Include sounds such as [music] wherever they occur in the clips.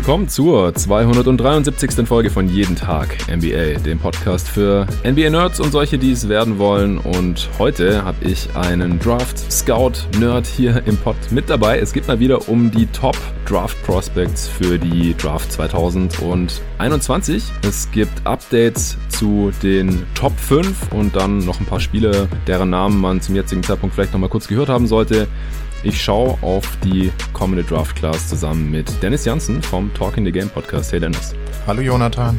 willkommen zur 273. Folge von Jeden Tag NBA, dem Podcast für NBA-Nerds und solche, die es werden wollen. Und heute habe ich einen Draft-Scout-Nerd hier im Pod mit dabei. Es geht mal wieder um die Top Draft Prospects für die Draft 2021. Es gibt Updates zu den Top 5 und dann noch ein paar Spiele, deren Namen man zum jetzigen Zeitpunkt vielleicht noch mal kurz gehört haben sollte. Ich schaue auf die kommende Draft Class zusammen mit Dennis Janssen vom Talking the Game Podcast. Hey Dennis. Hallo Jonathan.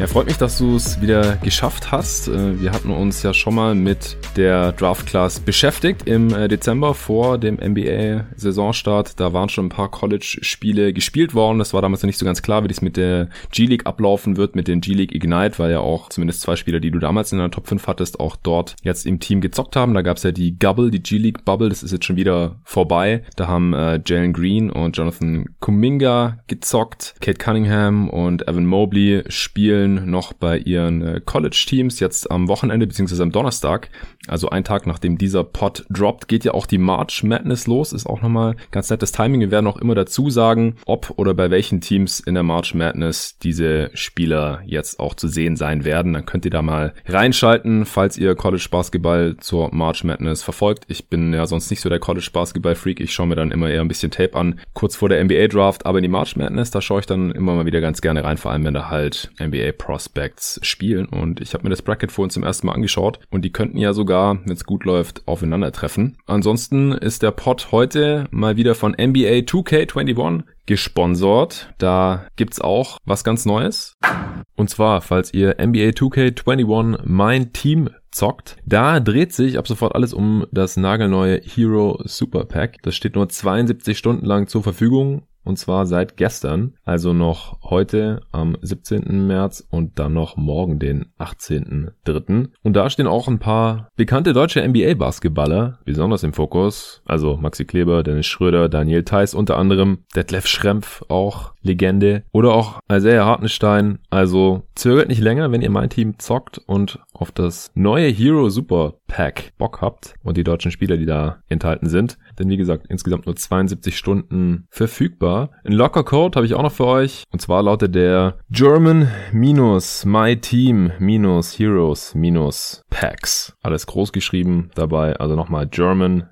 Ja, freut mich, dass du es wieder geschafft hast. Äh, wir hatten uns ja schon mal mit der Draft Class beschäftigt im äh, Dezember vor dem NBA-Saisonstart. Da waren schon ein paar College-Spiele gespielt worden. Das war damals noch nicht so ganz klar, wie das mit der G-League ablaufen wird, mit den G-League Ignite, weil ja auch zumindest zwei Spieler, die du damals in der Top 5 hattest, auch dort jetzt im Team gezockt haben. Da gab es ja die Gubble, die G-League Bubble. Das ist jetzt schon wieder vorbei. Da haben äh, Jalen Green und Jonathan Kuminga gezockt. Kate Cunningham und Evan Mobley spielen noch bei ihren äh, College-Teams jetzt am Wochenende beziehungsweise am Donnerstag. Also ein Tag nachdem dieser Pod droppt, geht ja auch die March Madness los. Ist auch nochmal ganz nettes Timing. Wir werden auch immer dazu sagen, ob oder bei welchen Teams in der March Madness diese Spieler jetzt auch zu sehen sein werden. Dann könnt ihr da mal reinschalten, falls ihr College Basketball zur March Madness verfolgt. Ich bin ja sonst nicht so der College Basketball Freak. Ich schaue mir dann immer eher ein bisschen Tape an, kurz vor der NBA Draft. Aber in die March Madness, da schaue ich dann immer mal wieder ganz gerne rein, vor allem wenn da halt NBA Prospects spielen. Und ich habe mir das Bracket vorhin zum ersten Mal angeschaut und die könnten ja sogar, wenn es gut läuft, aufeinandertreffen. Ansonsten ist der Pod heute mal wieder von NBA 2K21 gesponsert. Da gibt's auch was ganz Neues. Und zwar, falls ihr NBA 2K21 Mein Team zockt, da dreht sich ab sofort alles um das nagelneue Hero Super Pack. Das steht nur 72 Stunden lang zur Verfügung und zwar seit gestern, also noch heute am 17. März und dann noch morgen den 18.3. Und da stehen auch ein paar bekannte deutsche NBA-Basketballer besonders im Fokus. Also Maxi Kleber, Dennis Schröder, Daniel Theiss unter anderem, Detlef Schrempf auch Legende oder auch Isaiah Hartenstein. Also zögert nicht länger, wenn ihr mein Team zockt und auf das neue Hero Super Pack Bock habt und die deutschen Spieler, die da enthalten sind. Denn wie gesagt, insgesamt nur 72 Stunden verfügbar. Ein Locker Code habe ich auch noch für euch. Und zwar lautet der German minus My Team minus Heroes minus Packs. Alles groß geschrieben dabei. Also nochmal German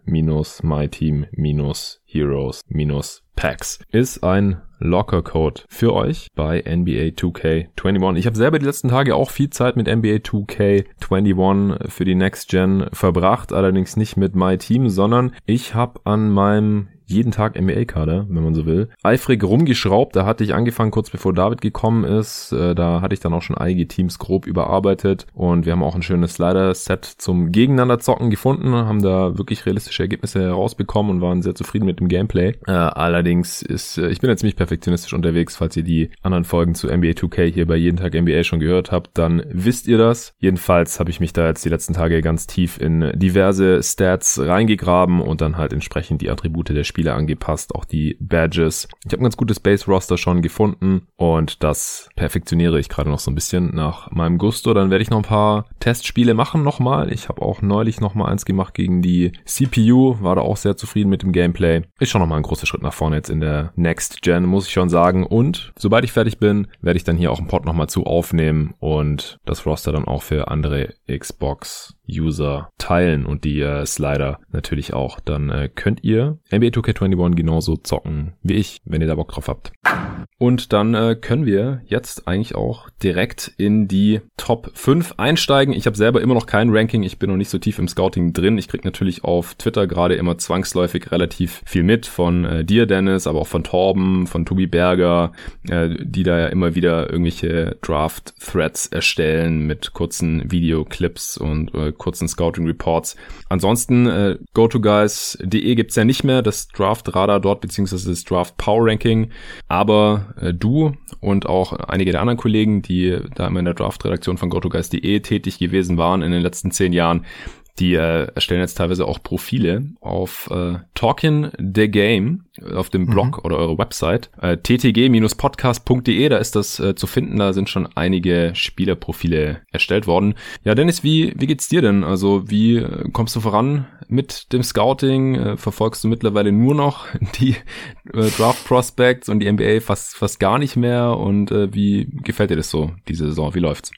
minus My Team minus Heroes minus Packs. Ist ein Locker Code für euch bei NBA 2K21. Ich habe selber die letzten Tage auch viel Zeit mit NBA 2K21 für die Next Gen verbracht, allerdings nicht mit My Team, sondern ich habe an meinem jeden Tag NBA-Kader, wenn man so will, eifrig rumgeschraubt. Da hatte ich angefangen, kurz bevor David gekommen ist. Äh, da hatte ich dann auch schon einige Teams grob überarbeitet und wir haben auch ein schönes Slider-Set zum Gegeneinanderzocken gefunden, haben da wirklich realistische Ergebnisse herausbekommen und waren sehr zufrieden mit dem Gameplay. Äh, allerdings ist, äh, ich bin jetzt ziemlich perfektionistisch unterwegs. Falls ihr die anderen Folgen zu NBA 2K hier bei jeden Tag NBA schon gehört habt, dann wisst ihr das. Jedenfalls habe ich mich da jetzt die letzten Tage ganz tief in diverse Stats reingegraben und dann halt entsprechend die Attribute der Spieler Spieler angepasst, auch die Badges. Ich habe ein ganz gutes Base-Roster schon gefunden und das perfektioniere ich gerade noch so ein bisschen nach meinem Gusto. Dann werde ich noch ein paar Testspiele machen nochmal. Ich habe auch neulich nochmal eins gemacht gegen die CPU, war da auch sehr zufrieden mit dem Gameplay. Ist schon nochmal ein großer Schritt nach vorne jetzt in der Next Gen, muss ich schon sagen. Und sobald ich fertig bin, werde ich dann hier auch einen Pod nochmal zu aufnehmen und das Roster dann auch für andere Xbox User teilen und die äh, Slider natürlich auch. Dann äh, könnt ihr NBA 2K21 genauso zocken wie ich, wenn ihr da Bock drauf habt. Und dann äh, können wir jetzt eigentlich auch direkt in die Top 5 einsteigen. Ich habe selber immer noch kein Ranking, ich bin noch nicht so tief im Scouting drin. Ich krieg natürlich auf Twitter gerade immer zwangsläufig relativ viel mit von äh, dir, Dennis, aber auch von Torben, von Tobi Berger, äh, die da ja immer wieder irgendwelche Draft-Threads erstellen mit kurzen Videoclips und äh, kurzen Scouting-Reports. Ansonsten äh, GoToGuys.de gibt's ja nicht mehr, das Draft-Radar dort, beziehungsweise das Draft-Power-Ranking, aber äh, du und auch einige der anderen Kollegen, die da immer in der Draft-Redaktion von GoToGuys.de tätig gewesen waren in den letzten zehn Jahren, die äh, erstellen jetzt teilweise auch Profile auf äh, Talking the Game auf dem Blog mhm. oder eure Website. Äh, ttg-podcast.de, da ist das äh, zu finden. Da sind schon einige Spielerprofile erstellt worden. Ja, Dennis, wie, wie geht's dir denn? Also wie äh, kommst du voran mit dem Scouting? Äh, verfolgst du mittlerweile nur noch [laughs] die äh, Draft Prospects und die NBA fast, fast gar nicht mehr? Und äh, wie gefällt dir das so, diese Saison? Wie läuft's?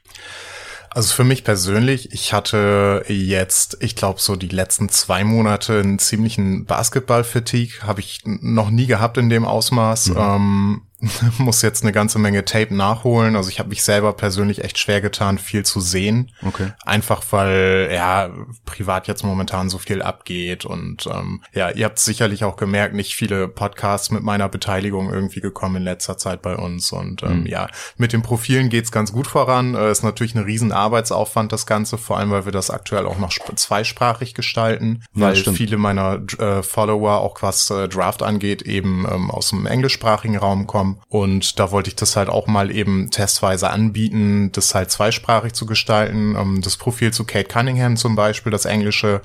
Also für mich persönlich, ich hatte jetzt, ich glaube, so die letzten zwei Monate einen ziemlichen Basketball-Fatigue. Habe ich noch nie gehabt in dem Ausmaß. Mhm. Ähm, [laughs] muss jetzt eine ganze Menge Tape nachholen. Also ich habe mich selber persönlich echt schwer getan, viel zu sehen. Okay. Einfach weil ja privat jetzt momentan so viel abgeht und ähm, ja, ihr habt sicherlich auch gemerkt, nicht viele Podcasts mit meiner Beteiligung irgendwie gekommen in letzter Zeit bei uns und ähm, mhm. ja, mit den Profilen geht's ganz gut voran. Äh, ist natürlich ein riesen Arbeitsaufwand das Ganze, vor allem weil wir das aktuell auch noch zweisprachig gestalten, ja, weil stimmt. viele meiner äh, Follower auch was äh, Draft angeht eben ähm, aus dem englischsprachigen Raum kommen haben. Und da wollte ich das halt auch mal eben testweise anbieten, das halt zweisprachig zu gestalten. Ähm, das Profil zu Kate Cunningham zum Beispiel, das englische,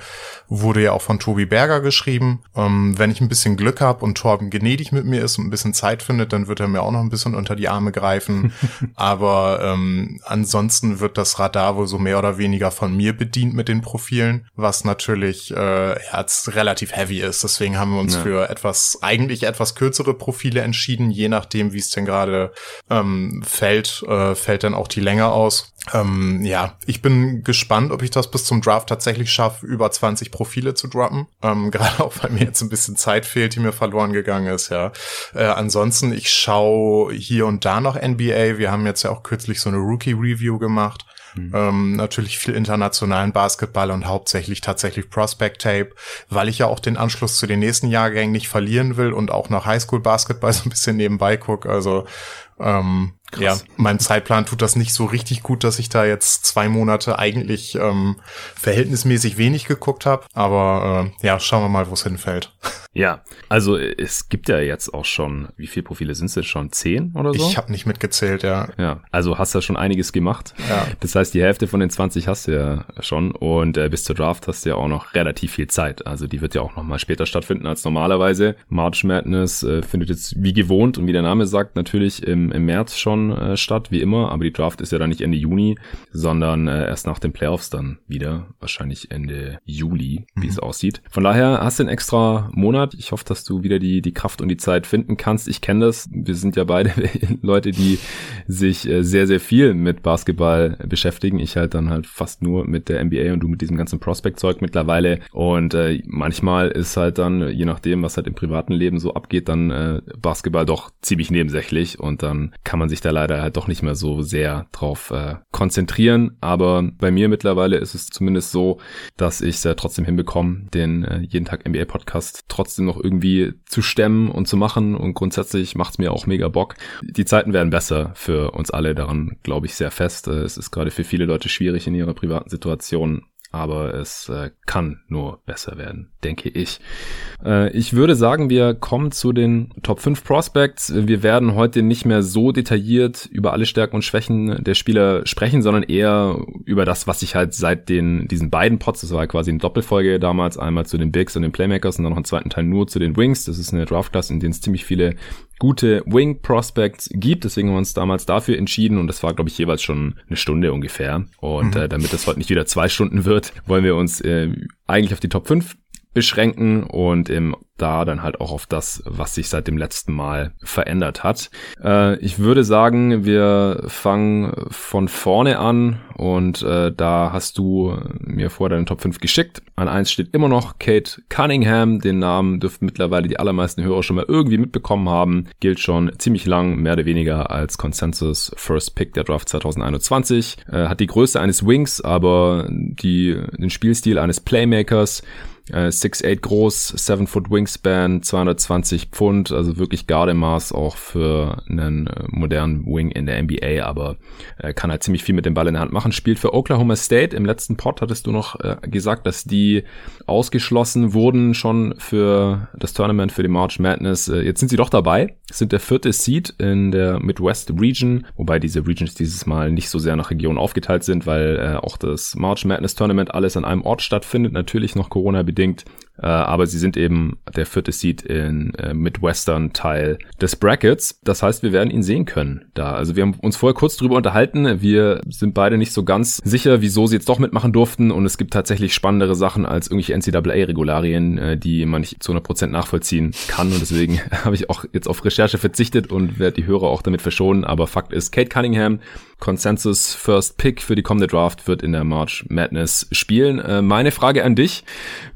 wurde ja auch von Tobi Berger geschrieben. Ähm, wenn ich ein bisschen Glück habe und Torben gnädig mit mir ist und ein bisschen Zeit findet, dann wird er mir auch noch ein bisschen unter die Arme greifen. [laughs] Aber ähm, ansonsten wird das Radar wohl so mehr oder weniger von mir bedient mit den Profilen, was natürlich äh, ja, relativ heavy ist. Deswegen haben wir uns ja. für etwas, eigentlich etwas kürzere Profile entschieden, je nachdem, nachdem, wie es denn gerade ähm, fällt, äh, fällt dann auch die Länge aus. Ähm, ja, ich bin gespannt, ob ich das bis zum Draft tatsächlich schaffe, über 20 Profile zu droppen. Ähm, [laughs] Gerade auch, weil mir jetzt ein bisschen Zeit fehlt, die mir verloren gegangen ist, ja. Äh, ansonsten, ich schaue hier und da noch NBA. Wir haben jetzt ja auch kürzlich so eine Rookie-Review gemacht. Mhm. Ähm, natürlich viel internationalen Basketball und hauptsächlich tatsächlich Prospect Tape, weil ich ja auch den Anschluss zu den nächsten Jahrgängen nicht verlieren will und auch nach Highschool Basketball [laughs] so ein bisschen nebenbei guck. Also ähm, ja, meinem Zeitplan tut das nicht so richtig gut, dass ich da jetzt zwei Monate eigentlich ähm, verhältnismäßig wenig geguckt habe. Aber äh, ja, schauen wir mal, wo es hinfällt. [laughs] Ja, also es gibt ja jetzt auch schon, wie viele Profile sind es jetzt schon? Zehn oder so? Ich habe nicht mitgezählt, ja. Ja, also hast du ja schon einiges gemacht. Ja. Das heißt, die Hälfte von den 20 hast du ja schon und äh, bis zur Draft hast du ja auch noch relativ viel Zeit. Also die wird ja auch noch mal später stattfinden als normalerweise. March Madness äh, findet jetzt wie gewohnt und wie der Name sagt, natürlich im, im März schon äh, statt, wie immer. Aber die Draft ist ja dann nicht Ende Juni, sondern äh, erst nach den Playoffs dann wieder. Wahrscheinlich Ende Juli, wie mhm. es aussieht. Von daher hast du einen extra Monat Monat. Ich hoffe, dass du wieder die, die Kraft und die Zeit finden kannst. Ich kenne das. Wir sind ja beide [laughs] Leute, die sich äh, sehr, sehr viel mit Basketball beschäftigen. Ich halt dann halt fast nur mit der NBA und du mit diesem ganzen Prospect-Zeug mittlerweile. Und äh, manchmal ist halt dann, je nachdem, was halt im privaten Leben so abgeht, dann äh, Basketball doch ziemlich nebensächlich und dann kann man sich da leider halt doch nicht mehr so sehr drauf äh, konzentrieren. Aber bei mir mittlerweile ist es zumindest so, dass ich es äh, trotzdem hinbekomme, den äh, jeden Tag NBA-Podcast trotzdem trotzdem noch irgendwie zu stemmen und zu machen und grundsätzlich macht's mir auch mega Bock. Die Zeiten werden besser für uns alle, daran glaube ich sehr fest. Es ist gerade für viele Leute schwierig in ihrer privaten Situation aber es äh, kann nur besser werden, denke ich. Äh, ich würde sagen, wir kommen zu den Top 5 Prospects. Wir werden heute nicht mehr so detailliert über alle Stärken und Schwächen der Spieler sprechen, sondern eher über das, was sich halt seit den diesen beiden Pots, das war quasi eine Doppelfolge damals, einmal zu den Bigs und den Playmakers und dann noch einen zweiten Teil nur zu den Wings. Das ist eine Draft-Class, in denen es ziemlich viele gute Wing Prospects gibt. Deswegen haben wir uns damals dafür entschieden und das war, glaube ich, jeweils schon eine Stunde ungefähr. Und mhm. äh, damit das heute nicht wieder zwei Stunden wird, wollen wir uns äh, eigentlich auf die Top 5 beschränken und im da dann halt auch auf das, was sich seit dem letzten Mal verändert hat. Äh, ich würde sagen, wir fangen von vorne an und äh, da hast du mir vor deinen Top 5 geschickt. An 1 steht immer noch Kate Cunningham. Den Namen dürften mittlerweile die allermeisten Hörer schon mal irgendwie mitbekommen haben. Gilt schon ziemlich lang, mehr oder weniger als Consensus First Pick der Draft 2021. Äh, hat die Größe eines Wings, aber die, den Spielstil eines Playmakers. 6'8 äh, groß, 7 Foot Wingspan, 220 Pfund, also wirklich Gardemaß auch für einen äh, modernen Wing in der NBA, aber äh, kann halt ziemlich viel mit dem Ball in der Hand machen. Spielt für Oklahoma State. Im letzten Pod hattest du noch äh, gesagt, dass die ausgeschlossen wurden schon für das Tournament für die March Madness. Äh, jetzt sind sie doch dabei, sind der vierte Seed in der Midwest Region, wobei diese Regions dieses Mal nicht so sehr nach Region aufgeteilt sind, weil äh, auch das March Madness Tournament alles an einem Ort stattfindet. Natürlich noch Corona bedingt Äh, aber sie sind eben der vierte Seed in äh, Midwestern Teil des Brackets. Das heißt, wir werden ihn sehen können da. Also wir haben uns vorher kurz drüber unterhalten. Wir sind beide nicht so ganz sicher, wieso sie jetzt doch mitmachen durften. Und es gibt tatsächlich spannendere Sachen als irgendwelche NCAA-Regularien, äh, die man nicht zu 100% nachvollziehen kann. Und deswegen [laughs] habe ich auch jetzt auf Recherche verzichtet und werde die Hörer auch damit verschonen. Aber Fakt ist, Kate Cunningham, Consensus First Pick für die kommende Draft, wird in der March Madness spielen. Äh, meine Frage an dich,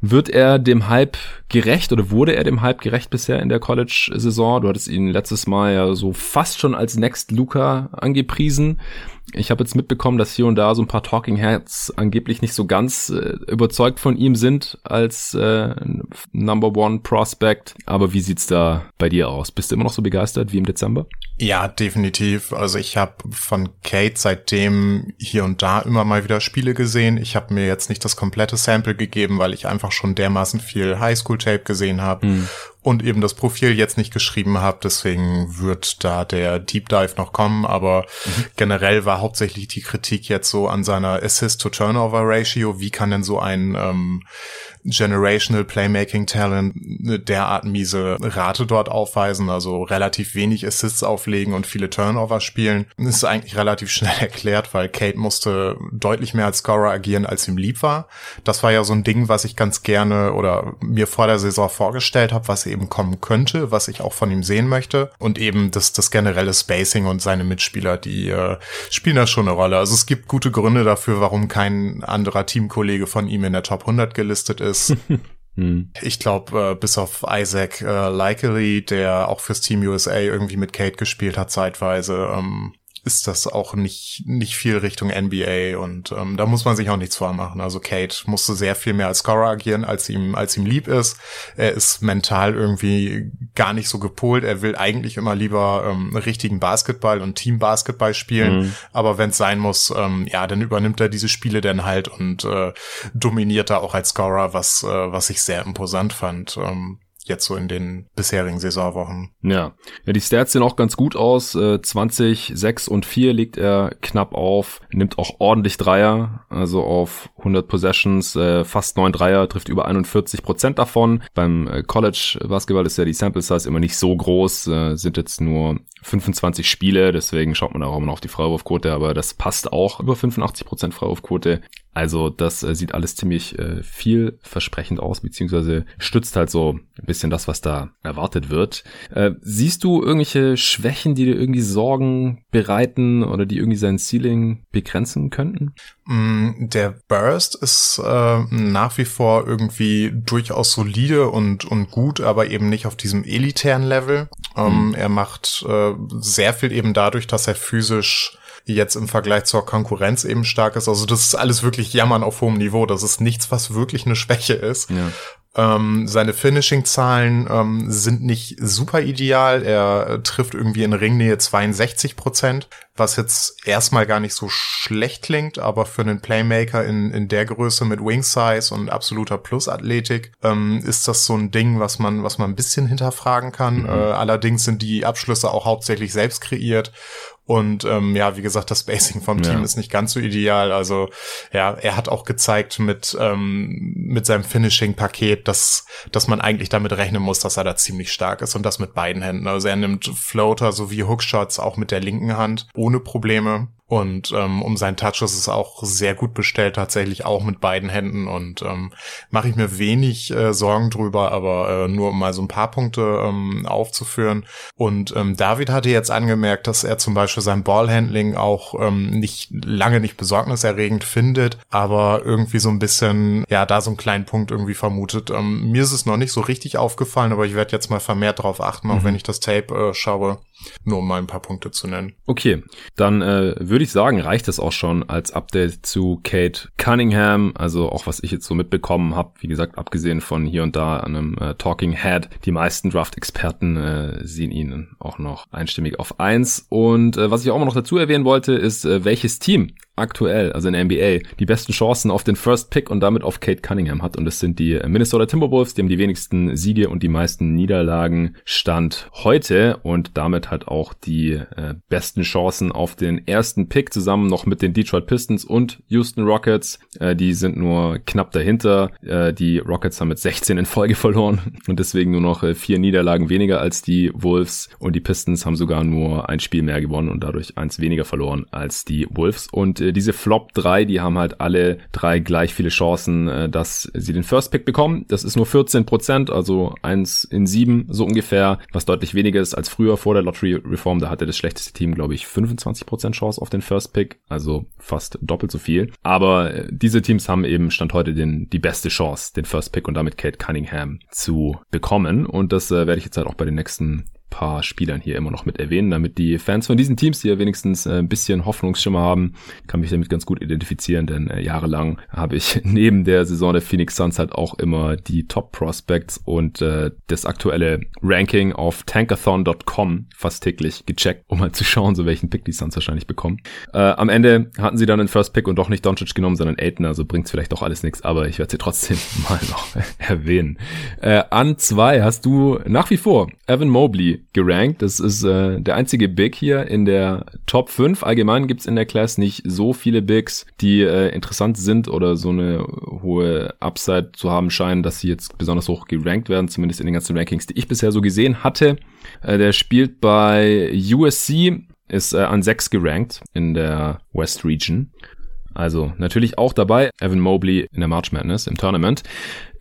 wird er dem Hype gerecht oder wurde er dem Hype gerecht bisher in der College-Saison? Du hattest ihn letztes Mal ja so fast schon als Next Luca angepriesen. Ich habe jetzt mitbekommen, dass hier und da so ein paar Talking Heads angeblich nicht so ganz äh, überzeugt von ihm sind als äh, Number One Prospect. Aber wie sieht's da bei dir aus? Bist du immer noch so begeistert wie im Dezember? Ja, definitiv. Also ich habe von Kate seitdem hier und da immer mal wieder Spiele gesehen. Ich habe mir jetzt nicht das komplette Sample gegeben, weil ich einfach schon dermaßen viel Highschool-Tape gesehen habe. Hm und eben das Profil jetzt nicht geschrieben habe. Deswegen wird da der Deep Dive noch kommen. Aber mhm. generell war hauptsächlich die Kritik jetzt so an seiner Assist-to-Turnover-Ratio. Wie kann denn so ein ähm, Generational Playmaking Talent eine derart miese Rate dort aufweisen, also relativ wenig Assists auflegen und viele Turnover spielen. Ist eigentlich relativ schnell [laughs] erklärt, weil Kate musste deutlich mehr als Scorer agieren, als ihm lieb war. Das war ja so ein Ding, was ich ganz gerne oder mir vor der Saison vorgestellt habe, was eben kommen könnte, was ich auch von ihm sehen möchte. Und eben das, das generelle Spacing und seine Mitspieler, die äh, spielen da schon eine Rolle. Also es gibt gute Gründe dafür, warum kein anderer Teamkollege von ihm in der Top 100 gelistet ist ist. [laughs] Hm. Ich glaube, äh, bis auf Isaac äh, Likely, der auch fürs Team USA irgendwie mit Kate gespielt hat zeitweise, ähm, ist das auch nicht, nicht viel Richtung NBA und ähm, da muss man sich auch nichts vormachen. Also Kate musste sehr viel mehr als Scorer agieren, als ihm, als ihm lieb ist. Er ist mental irgendwie gar nicht so gepolt. Er will eigentlich immer lieber ähm, richtigen Basketball und Team-Basketball spielen. Mhm. Aber wenn es sein muss, ähm, ja, dann übernimmt er diese Spiele dann halt und äh, dominiert da auch als Scorer, was, äh, was ich sehr imposant fand. Ähm, jetzt so in den bisherigen Saisonwochen. Ja, ja die Stats sehen auch ganz gut aus. Äh, 20, 6 und 4 liegt er knapp auf, nimmt auch ordentlich Dreier, also auf 100 Possessions, äh, fast 9 Dreier, trifft über 41 Prozent davon. Beim äh, College Basketball ist ja die Sample Size immer nicht so groß, äh, sind jetzt nur 25 Spiele, deswegen schaut man auch immer noch auf die Freiwurfquote, aber das passt auch über 85 Prozent Freiwurfquote. Also das äh, sieht alles ziemlich äh, vielversprechend aus, beziehungsweise stützt halt so ein bisschen das, was da erwartet wird. Äh, siehst du irgendwelche Schwächen, die dir irgendwie Sorgen bereiten oder die irgendwie sein Ceiling begrenzen könnten? Mm, der Burst ist äh, nach wie vor irgendwie durchaus solide und, und gut, aber eben nicht auf diesem elitären Level. Ähm, mhm. Er macht äh, sehr viel eben dadurch, dass er physisch jetzt im Vergleich zur Konkurrenz eben stark ist. Also das ist alles wirklich Jammern auf hohem Niveau. Das ist nichts, was wirklich eine Schwäche ist. Ja. Ähm, seine Finishing-Zahlen ähm, sind nicht super ideal. Er äh, trifft irgendwie in Ringnähe 62 Prozent, was jetzt erstmal gar nicht so schlecht klingt, aber für einen Playmaker in, in der Größe mit Wing Size und absoluter Plus-Athletik ähm, ist das so ein Ding, was man, was man ein bisschen hinterfragen kann. Mhm. Äh, allerdings sind die Abschlüsse auch hauptsächlich selbst kreiert und ähm, ja, wie gesagt, das Spacing vom Team ja. ist nicht ganz so ideal. Also ja, er hat auch gezeigt mit, ähm, mit seinem Finishing-Paket, dass, dass man eigentlich damit rechnen muss, dass er da ziemlich stark ist und das mit beiden Händen. Also er nimmt Floater sowie Hookshots auch mit der linken Hand ohne Probleme. Und ähm, um seinen Touch ist es auch sehr gut bestellt, tatsächlich auch mit beiden Händen. Und ähm, mache ich mir wenig äh, Sorgen drüber, aber äh, nur um mal so ein paar Punkte ähm, aufzuführen. Und ähm, David hatte jetzt angemerkt, dass er zum Beispiel sein Ballhandling auch ähm, nicht lange nicht besorgniserregend findet, aber irgendwie so ein bisschen, ja, da so einen kleinen Punkt irgendwie vermutet. Ähm, mir ist es noch nicht so richtig aufgefallen, aber ich werde jetzt mal vermehrt darauf achten, auch mhm. wenn ich das Tape äh, schaue. Nur um mal ein paar Punkte zu nennen. Okay, dann äh, würde ich sagen, reicht es auch schon als Update zu Kate Cunningham. Also auch was ich jetzt so mitbekommen habe, wie gesagt, abgesehen von hier und da einem äh, Talking Head. Die meisten Draft-Experten äh, sehen ihn auch noch einstimmig auf eins. Und äh, was ich auch noch dazu erwähnen wollte, ist, äh, welches Team aktuell, also in der NBA, die besten Chancen auf den First Pick und damit auf Kate Cunningham hat. Und das sind die Minnesota Timberwolves, die haben die wenigsten Siege und die meisten Niederlagen Stand heute und damit hat auch die äh, besten Chancen auf den ersten Pick zusammen noch mit den Detroit Pistons und Houston Rockets. Äh, die sind nur knapp dahinter. Äh, die Rockets haben mit 16 in Folge verloren und deswegen nur noch äh, vier Niederlagen weniger als die Wolves und die Pistons haben sogar nur ein Spiel mehr gewonnen und dadurch eins weniger verloren als die Wolves. Und äh, diese Flop 3, die haben halt alle drei gleich viele Chancen, äh, dass sie den First Pick bekommen. Das ist nur 14 Prozent, also eins in sieben so ungefähr, was deutlich weniger ist als früher vor der Lottery Reform. Da hatte das schlechteste Team, glaube ich, 25 Prozent Chance auf den First Pick, also fast doppelt so viel. Aber äh, diese Teams haben eben Stand heute den, die beste Chance, den First Pick und damit Kate Cunningham zu bekommen. Und das äh, werde ich jetzt halt auch bei den nächsten paar Spielern hier immer noch mit erwähnen, damit die Fans von diesen Teams, die ja wenigstens äh, ein bisschen Hoffnungsschimmer haben, kann mich damit ganz gut identifizieren, denn äh, jahrelang habe ich [laughs] neben der Saison der Phoenix Suns halt auch immer die Top Prospects und äh, das aktuelle Ranking auf tankathon.com fast täglich gecheckt, um mal zu schauen, so welchen Pick die Suns wahrscheinlich bekommen. Äh, am Ende hatten sie dann den First Pick und doch nicht Doncic genommen, sondern Aiden, also bringt's vielleicht doch alles nichts, aber ich werde sie trotzdem [laughs] mal noch [laughs] erwähnen. Äh, an zwei hast du nach wie vor Evan Mobley gerankt. Das ist äh, der einzige Big hier in der Top 5. Allgemein gibt's in der Class nicht so viele Bigs, die äh, interessant sind oder so eine hohe Upside zu haben scheinen, dass sie jetzt besonders hoch gerankt werden, zumindest in den ganzen Rankings, die ich bisher so gesehen hatte. Äh, der spielt bei USC, ist äh, an 6 gerankt in der West Region. Also natürlich auch dabei Evan Mobley in der March Madness im Tournament.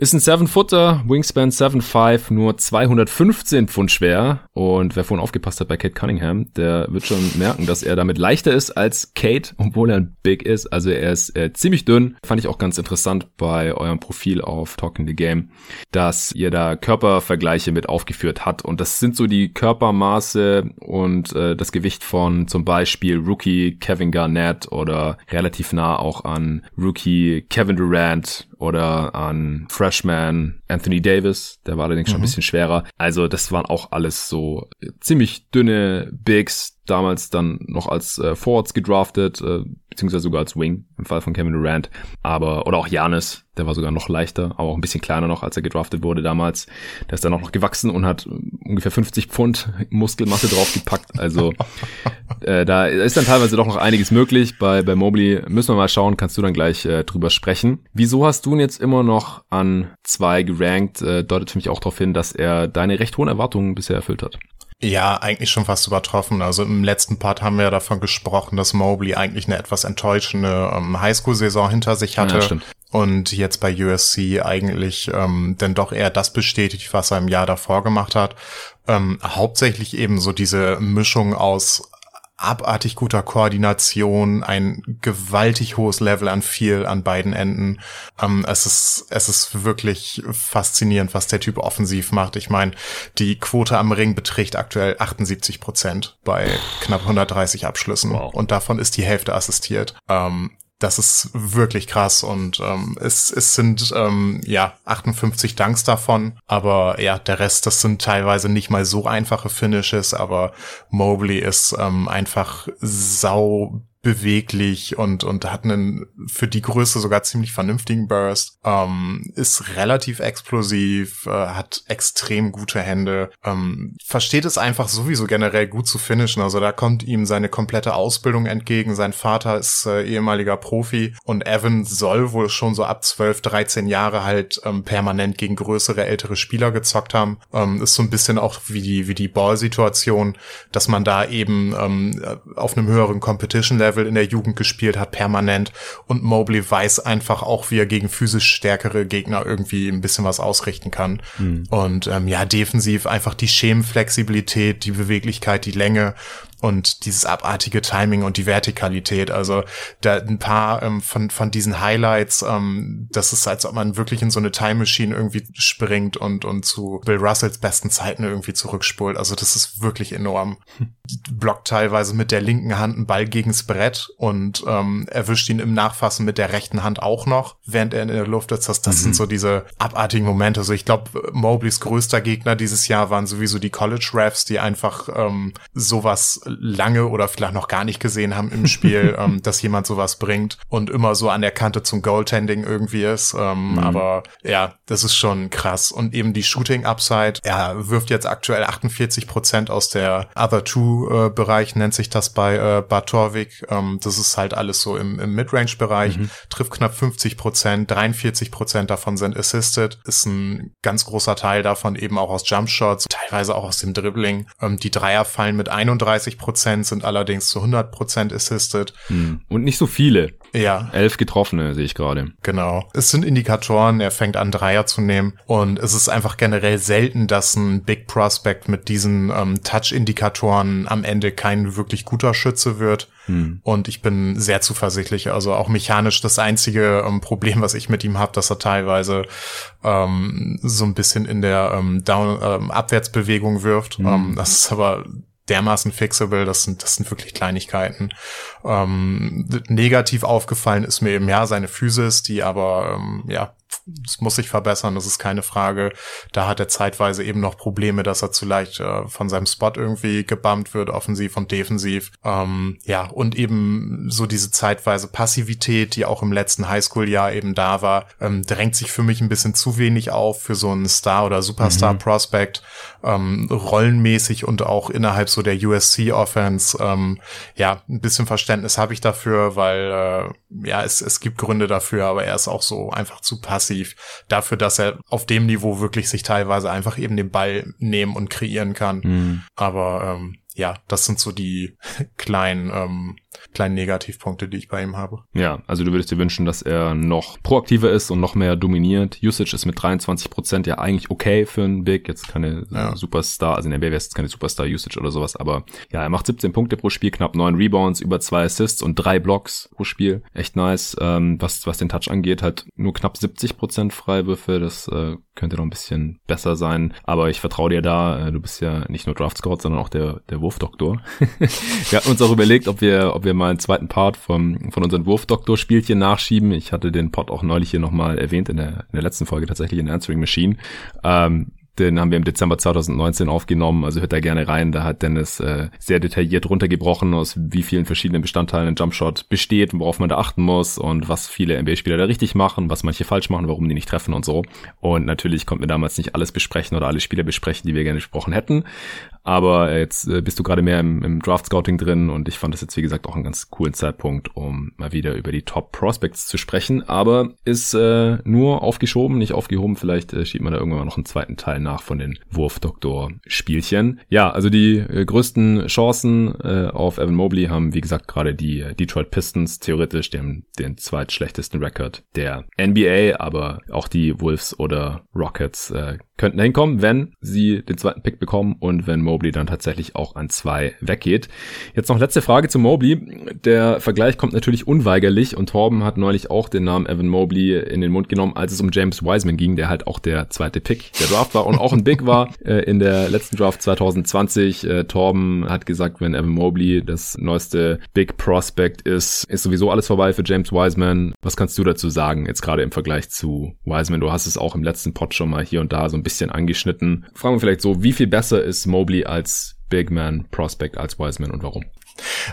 Ist ein 7-Footer, Wingspan 7'5, nur 215 Pfund schwer. Und wer vorhin aufgepasst hat bei Kate Cunningham, der wird schon merken, dass er damit leichter ist als Kate, obwohl er ein Big ist. Also er ist äh, ziemlich dünn. Fand ich auch ganz interessant bei eurem Profil auf Talking the Game, dass ihr da Körpervergleiche mit aufgeführt habt. Und das sind so die Körpermaße und äh, das Gewicht von zum Beispiel Rookie Kevin Garnett oder relativ nah auch an Rookie Kevin Durant oder an Freshman Anthony Davis, der war allerdings mhm. schon ein mhm. bisschen schwerer. Also das waren auch alles so ziemlich dünne Bigs, damals dann noch als äh, Forwards gedraftet, äh, beziehungsweise sogar als Wing im Fall von Kevin Durant. Aber, oder auch Janis, der war sogar noch leichter, aber auch ein bisschen kleiner noch, als er gedraftet wurde damals. Der ist dann auch noch gewachsen und hat ungefähr 50 Pfund [laughs] Muskelmasse draufgepackt. Also [laughs] äh, da ist dann teilweise doch noch einiges möglich. Bei, bei Mobley müssen wir mal schauen, kannst du dann gleich äh, drüber sprechen. Wieso hast du ihn jetzt immer noch an zwei gerankt? Äh, deutet für mich auch darauf hin, dass er deine recht hohen Erwartungen bisher erfüllt hat. Ja, eigentlich schon fast übertroffen. Also im letzten Part haben wir ja davon gesprochen, dass Mobley eigentlich eine etwas enttäuschende ähm, Highschool-Saison hinter sich hatte. Ja, und jetzt bei USC eigentlich ähm, denn doch eher das bestätigt, was er im Jahr davor gemacht hat. Ähm, hauptsächlich eben so diese Mischung aus abartig guter Koordination, ein gewaltig hohes Level an viel an beiden Enden. Ähm, es ist es ist wirklich faszinierend, was der Typ offensiv macht. Ich meine, die Quote am Ring beträgt aktuell 78 Prozent bei knapp 130 Abschlüssen wow. und davon ist die Hälfte assistiert. Ähm, das ist wirklich krass und ähm, es, es sind ähm, ja 58 Dunks davon, aber ja, der Rest, das sind teilweise nicht mal so einfache Finishes, aber Mobley ist ähm, einfach sau beweglich und, und hat einen für die Größe sogar ziemlich vernünftigen Burst, ähm, ist relativ explosiv, äh, hat extrem gute Hände, ähm, versteht es einfach sowieso generell gut zu finishen. Also da kommt ihm seine komplette Ausbildung entgegen. Sein Vater ist äh, ehemaliger Profi und Evan soll wohl schon so ab 12, 13 Jahre halt ähm, permanent gegen größere, ältere Spieler gezockt haben. Ähm, ist so ein bisschen auch wie die, wie die Ball-Situation, dass man da eben ähm, auf einem höheren Competition-Level Level in der Jugend gespielt hat, permanent. Und Mobley weiß einfach auch, wie er gegen physisch stärkere Gegner irgendwie ein bisschen was ausrichten kann. Mhm. Und ähm, ja, defensiv einfach die Schemenflexibilität, die Beweglichkeit, die Länge und dieses abartige Timing und die Vertikalität. Also da ein paar ähm, von, von diesen Highlights, ähm, das ist, als ob man wirklich in so eine Time Machine irgendwie springt und, und zu Bill Russells besten Zeiten irgendwie zurückspult. Also das ist wirklich enorm. Hm. Blockt teilweise mit der linken Hand einen Ball gegens Brett und ähm, erwischt ihn im Nachfassen mit der rechten Hand auch noch, während er in der Luft ist. Das, das mhm. sind so diese abartigen Momente. Also ich glaube, Mobleys größter Gegner dieses Jahr waren sowieso die College Refs, die einfach ähm, sowas lange oder vielleicht noch gar nicht gesehen haben im Spiel, [laughs] ähm, dass jemand sowas bringt und immer so an der Kante zum Goaltending irgendwie ist. Ähm, mhm. Aber ja, das ist schon krass. Und eben die Shooting Upside, er wirft jetzt aktuell 48 Prozent aus der Other Two äh, Bereich, nennt sich das bei äh, Bartorvik. Ähm, das ist halt alles so im, im Midrange Bereich, mhm. trifft knapp 50 Prozent, 43 Prozent davon sind assisted, ist ein ganz großer Teil davon eben auch aus Jumpshots, teilweise auch aus dem Dribbling. Ähm, die Dreier fallen mit 31 Prozent, sind allerdings zu 100 Prozent assisted. Mhm. Und nicht so viele. Ja. Elf getroffene sehe ich gerade. Genau. Es sind Indikatoren, er fängt an Dreier zu nehmen und es ist einfach generell selten, dass ein Big Prospect mit diesen ähm, Touch-Indikatoren am Ende kein wirklich guter Schütze wird. Hm. Und ich bin sehr zuversichtlich. Also auch mechanisch das einzige ähm, Problem, was ich mit ihm habe, dass er teilweise ähm, so ein bisschen in der ähm, Down ähm, Abwärtsbewegung wirft. Hm. Ähm, das ist aber dermaßen fixable, das sind, das sind wirklich Kleinigkeiten. Ähm, negativ aufgefallen ist mir eben ja seine Physis, die aber ähm, ja es muss sich verbessern, das ist keine Frage. Da hat er zeitweise eben noch Probleme, dass er zu leicht äh, von seinem Spot irgendwie gebammt wird, offensiv und defensiv. Ähm, ja, und eben so diese zeitweise Passivität, die auch im letzten Highschool-Jahr eben da war, ähm, drängt sich für mich ein bisschen zu wenig auf für so einen Star- oder Superstar-Prospect. Mhm. Ähm, rollenmäßig und auch innerhalb so der USC-Offense. Ähm, ja, ein bisschen Verständnis habe ich dafür, weil äh, ja, es, es gibt Gründe dafür, aber er ist auch so einfach zu passiv passiv dafür, dass er auf dem Niveau wirklich sich teilweise einfach eben den Ball nehmen und kreieren kann. Mhm. Aber ähm, ja, das sind so die [laughs] kleinen, ähm, kleinen Negativpunkte, die ich bei ihm habe. Ja, also du würdest dir wünschen, dass er noch proaktiver ist und noch mehr dominiert. Usage ist mit 23 Prozent ja eigentlich okay für einen Big. Jetzt keine ja. Superstar, also in der NBA wäre es keine Superstar-Usage oder sowas, aber ja, er macht 17 Punkte pro Spiel, knapp 9 Rebounds, über zwei Assists und drei Blocks pro Spiel. Echt nice. Ähm, was, was den Touch angeht, halt nur knapp 70 Prozent Freiwürfe. Das äh, könnte noch ein bisschen besser sein. Aber ich vertraue dir da. Äh, du bist ja nicht nur Draft Scout, sondern auch der, der Wurfdoktor. [laughs] wir hatten uns auch überlegt, ob wir, ob wir mal einen zweiten Part vom, von unseren Wurfdoktor-Spielchen nachschieben. Ich hatte den Pod auch neulich hier nochmal erwähnt in der, in der letzten Folge tatsächlich in Answering Machine. Ähm, den haben wir im Dezember 2019 aufgenommen, also hört da gerne rein. Da hat Dennis äh, sehr detailliert runtergebrochen, aus wie vielen verschiedenen Bestandteilen ein Jumpshot besteht, worauf man da achten muss und was viele NBA-Spieler da richtig machen, was manche falsch machen, warum die nicht treffen und so. Und natürlich konnten wir damals nicht alles besprechen oder alle Spieler besprechen, die wir gerne besprochen hätten. Aber jetzt äh, bist du gerade mehr im, im Draft Scouting drin und ich fand das jetzt wie gesagt auch einen ganz coolen Zeitpunkt, um mal wieder über die Top Prospects zu sprechen. Aber ist äh, nur aufgeschoben, nicht aufgehoben. Vielleicht äh, schiebt man da irgendwann mal noch einen zweiten Teil nach von den Wurfdoktor-Spielchen. Ja, also die äh, größten Chancen äh, auf Evan Mobley haben wie gesagt gerade die äh, Detroit Pistons theoretisch den, den zweitschlechtesten Rekord der NBA, aber auch die Wolves oder Rockets äh, könnten hinkommen, wenn sie den zweiten Pick bekommen und wenn Mobley dann tatsächlich auch an zwei weggeht. Jetzt noch letzte Frage zu Mobley. Der Vergleich kommt natürlich unweigerlich und Torben hat neulich auch den Namen Evan Mobley in den Mund genommen, als es um James Wiseman ging, der halt auch der zweite Pick der Draft war und auch ein Big war [laughs] äh, in der letzten Draft 2020. Äh, Torben hat gesagt, wenn Evan Mobley das neueste Big Prospect ist, ist sowieso alles vorbei für James Wiseman. Was kannst du dazu sagen, jetzt gerade im Vergleich zu Wiseman? Du hast es auch im letzten Pod schon mal hier und da so ein bisschen angeschnitten. Fragen wir vielleicht so, wie viel besser ist Mobley als Big Man Prospect als Wiseman und warum?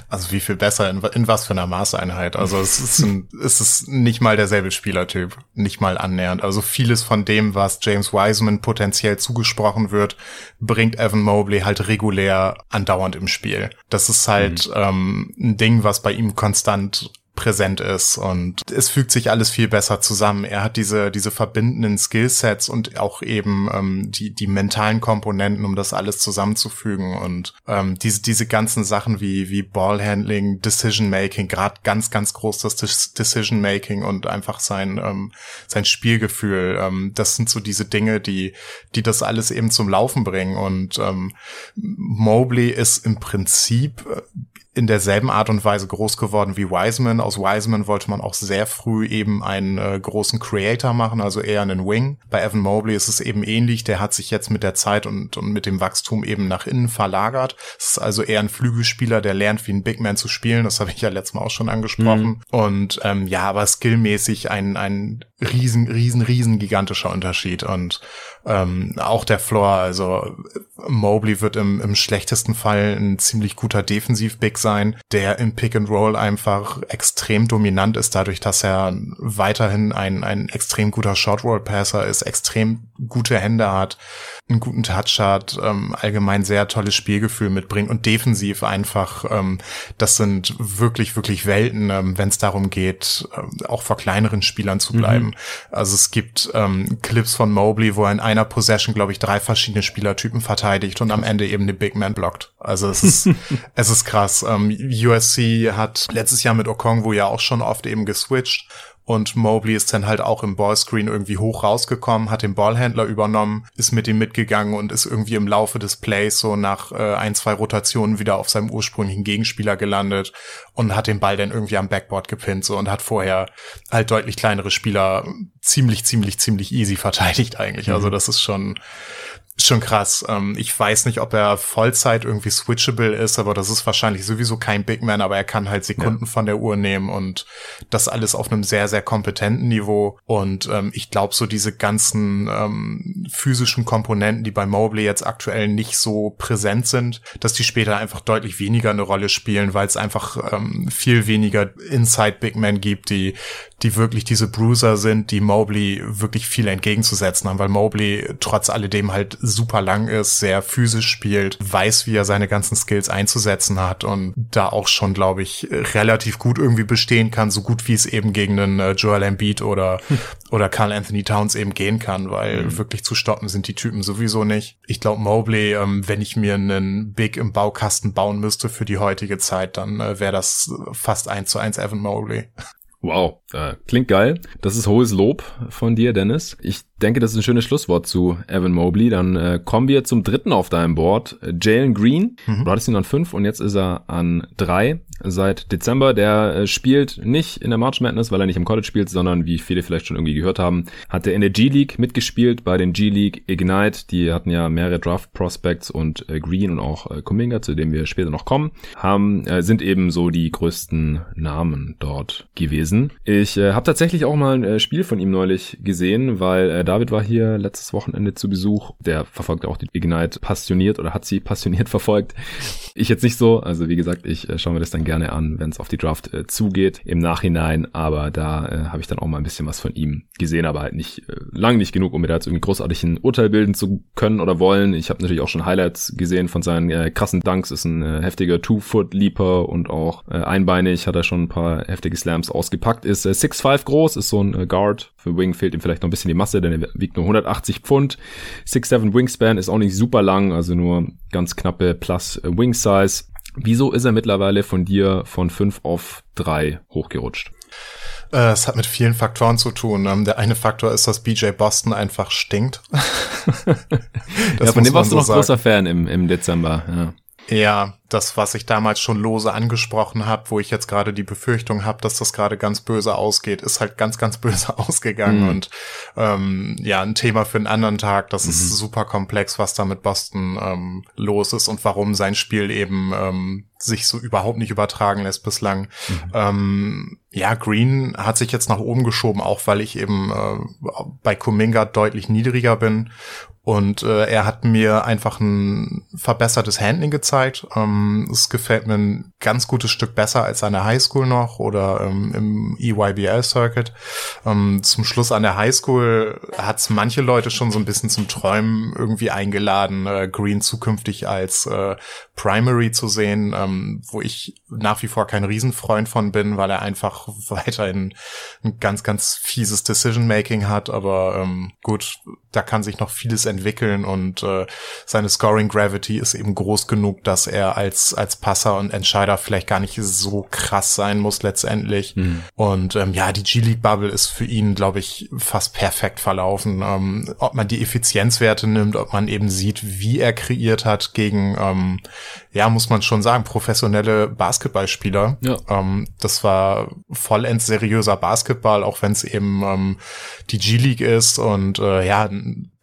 Also wie viel besser, in, in was für einer Maßeinheit. Also es ist, ein, [laughs] es ist nicht mal derselbe Spielertyp, nicht mal annähernd. Also vieles von dem, was James Wiseman potenziell zugesprochen wird, bringt Evan Mobley halt regulär andauernd im Spiel. Das ist halt mhm. ähm, ein Ding, was bei ihm konstant präsent ist und es fügt sich alles viel besser zusammen. Er hat diese diese verbindenden Skillsets und auch eben ähm, die die mentalen Komponenten, um das alles zusammenzufügen und ähm, diese diese ganzen Sachen wie wie Ballhandling, Decision Making, gerade ganz ganz groß das Decision Making und einfach sein ähm, sein Spielgefühl. Ähm, das sind so diese Dinge, die die das alles eben zum Laufen bringen und ähm, Mobley ist im Prinzip äh, in derselben Art und Weise groß geworden wie Wiseman. Aus Wiseman wollte man auch sehr früh eben einen äh, großen Creator machen, also eher einen Wing. Bei Evan Mobley ist es eben ähnlich. Der hat sich jetzt mit der Zeit und, und mit dem Wachstum eben nach innen verlagert. Es ist also eher ein Flügelspieler, der lernt, wie ein Big Man zu spielen. Das habe ich ja letztes Mal auch schon angesprochen. Mhm. Und ähm, ja, aber skillmäßig ein, ein riesen, riesen, riesen gigantischer Unterschied. Und ähm, auch der Floor, also Mobley wird im, im schlechtesten Fall ein ziemlich guter Defensiv-Big sein, der im Pick and Roll einfach extrem dominant ist, dadurch, dass er weiterhin ein, ein extrem guter Short-Roll-Passer ist, extrem gute Hände hat, einen guten Touch hat, ähm, allgemein sehr tolles Spielgefühl mitbringt und defensiv einfach, ähm, das sind wirklich, wirklich Welten, ähm, wenn es darum geht, äh, auch vor kleineren Spielern zu bleiben. Mhm. Also es gibt ähm, Clips von Mobley, wo er in einer Possession, glaube ich, drei verschiedene Spielertypen verteidigt und am Ende eben den Big Man blockt. Also es ist, [laughs] es ist krass. Ähm, USC hat letztes Jahr mit Okongwu ja auch schon oft eben geswitcht und Mobley ist dann halt auch im Ballscreen irgendwie hoch rausgekommen, hat den Ballhändler übernommen, ist mit ihm mitgegangen und ist irgendwie im Laufe des Plays so nach äh, ein, zwei Rotationen wieder auf seinem ursprünglichen Gegenspieler gelandet und hat den Ball dann irgendwie am Backboard gepinnt so und hat vorher halt deutlich kleinere Spieler ziemlich, ziemlich, ziemlich easy verteidigt eigentlich. Also mhm. das ist schon, schon krass. Ähm, ich weiß nicht, ob er Vollzeit irgendwie switchable ist, aber das ist wahrscheinlich sowieso kein Big Man, aber er kann halt Sekunden ja. von der Uhr nehmen und das alles auf einem sehr, sehr kompetenten Niveau. Und ähm, ich glaube, so diese ganzen ähm, physischen Komponenten, die bei Mobley jetzt aktuell nicht so präsent sind, dass die später einfach deutlich weniger eine Rolle spielen, weil es einfach ähm, viel weniger Inside Big Men gibt, die die wirklich diese Bruiser sind, die Mobley wirklich viel entgegenzusetzen haben, weil Mobley trotz alledem halt super lang ist, sehr physisch spielt, weiß, wie er seine ganzen Skills einzusetzen hat und da auch schon, glaube ich, relativ gut irgendwie bestehen kann, so gut wie es eben gegen einen äh, Joel Embiid oder, hm. [laughs] oder Carl Anthony Towns eben gehen kann, weil mhm. wirklich zu stoppen sind die Typen sowieso nicht. Ich glaube, Mobley, ähm, wenn ich mir einen Big im Baukasten bauen müsste für die heutige Zeit, dann äh, wäre das fast eins zu eins Evan Mobley. Wow, äh, klingt geil. Das ist hohes Lob von dir, Dennis. Ich denke, das ist ein schönes Schlusswort zu Evan Mobley. Dann äh, kommen wir zum dritten auf deinem Board. Jalen Green. Mhm. Du hattest ihn an fünf und jetzt ist er an drei seit Dezember. Der äh, spielt nicht in der March Madness, weil er nicht im College spielt, sondern wie viele vielleicht schon irgendwie gehört haben, hat er in der G-League mitgespielt bei den G-League Ignite. Die hatten ja mehrere Draft Prospects und äh, Green und auch äh, Kuminga, zu dem wir später noch kommen, haben, äh, sind eben so die größten Namen dort gewesen. Ich äh, habe tatsächlich auch mal ein äh, Spiel von ihm neulich gesehen, weil äh, David war hier letztes Wochenende zu Besuch. Der verfolgt auch die Ignite passioniert oder hat sie passioniert [laughs] verfolgt. Ich jetzt nicht so. Also wie gesagt, ich äh, schaue mir das dann gerne an, wenn es auf die Draft äh, zugeht im Nachhinein. Aber da äh, habe ich dann auch mal ein bisschen was von ihm gesehen, aber halt nicht äh, lang nicht genug, um mir da jetzt irgendwie großartig ein Urteil bilden zu können oder wollen. Ich habe natürlich auch schon Highlights gesehen von seinen äh, krassen Dunks. Ist ein äh, heftiger Two-Foot-Leaper und auch äh, einbeinig hat er schon ein paar heftige Slams ausgepackt. Ist äh, 6'5 groß, ist so ein äh, Guard. Für Wing fehlt ihm vielleicht noch ein bisschen die Masse, denn er wiegt nur 180 Pfund. 6'7 Wingspan ist auch nicht super lang, also nur ganz knappe Plus äh, Wing Size. Wieso ist er mittlerweile von dir von 5 auf 3 hochgerutscht? Äh, es hat mit vielen Faktoren zu tun. Ähm, der eine Faktor ist, dass BJ Boston einfach stinkt. [laughs] ja, von dem warst du noch sagen. großer Fan im, im Dezember. Ja. Ja, das, was ich damals schon lose angesprochen habe, wo ich jetzt gerade die Befürchtung habe, dass das gerade ganz böse ausgeht, ist halt ganz, ganz [laughs] böse ausgegangen. Mhm. Und ähm, ja, ein Thema für einen anderen Tag. Das mhm. ist super komplex, was da mit Boston ähm, los ist und warum sein Spiel eben ähm, sich so überhaupt nicht übertragen lässt bislang. Mhm. Ähm, ja, Green hat sich jetzt nach oben geschoben, auch weil ich eben äh, bei Kuminga deutlich niedriger bin und äh, er hat mir einfach ein verbessertes Handling gezeigt. Ähm, es gefällt mir ein ganz gutes Stück besser als an der Highschool noch oder ähm, im EYBL-Circuit. Ähm, zum Schluss an der Highschool hat es manche Leute schon so ein bisschen zum Träumen irgendwie eingeladen, äh, Green zukünftig als äh, Primary zu sehen, ähm, wo ich nach wie vor kein Riesenfreund von bin, weil er einfach [laughs] weiterhin ein ganz, ganz fieses Decision-Making hat. Aber ähm, gut, da kann sich noch vieles entwickeln und äh, seine Scoring Gravity ist eben groß genug, dass er als, als Passer und Entscheider vielleicht gar nicht so krass sein muss letztendlich. Mhm. Und ähm, ja, die G-League-Bubble ist für ihn, glaube ich, fast perfekt verlaufen. Ähm, ob man die Effizienzwerte nimmt, ob man eben sieht, wie er kreiert hat gegen, ähm, ja, muss man schon sagen, professionelle Basketballspieler. Ja. Ähm, das war vollends seriöser Basketball, auch wenn es eben ähm, die G-League ist und äh, ja,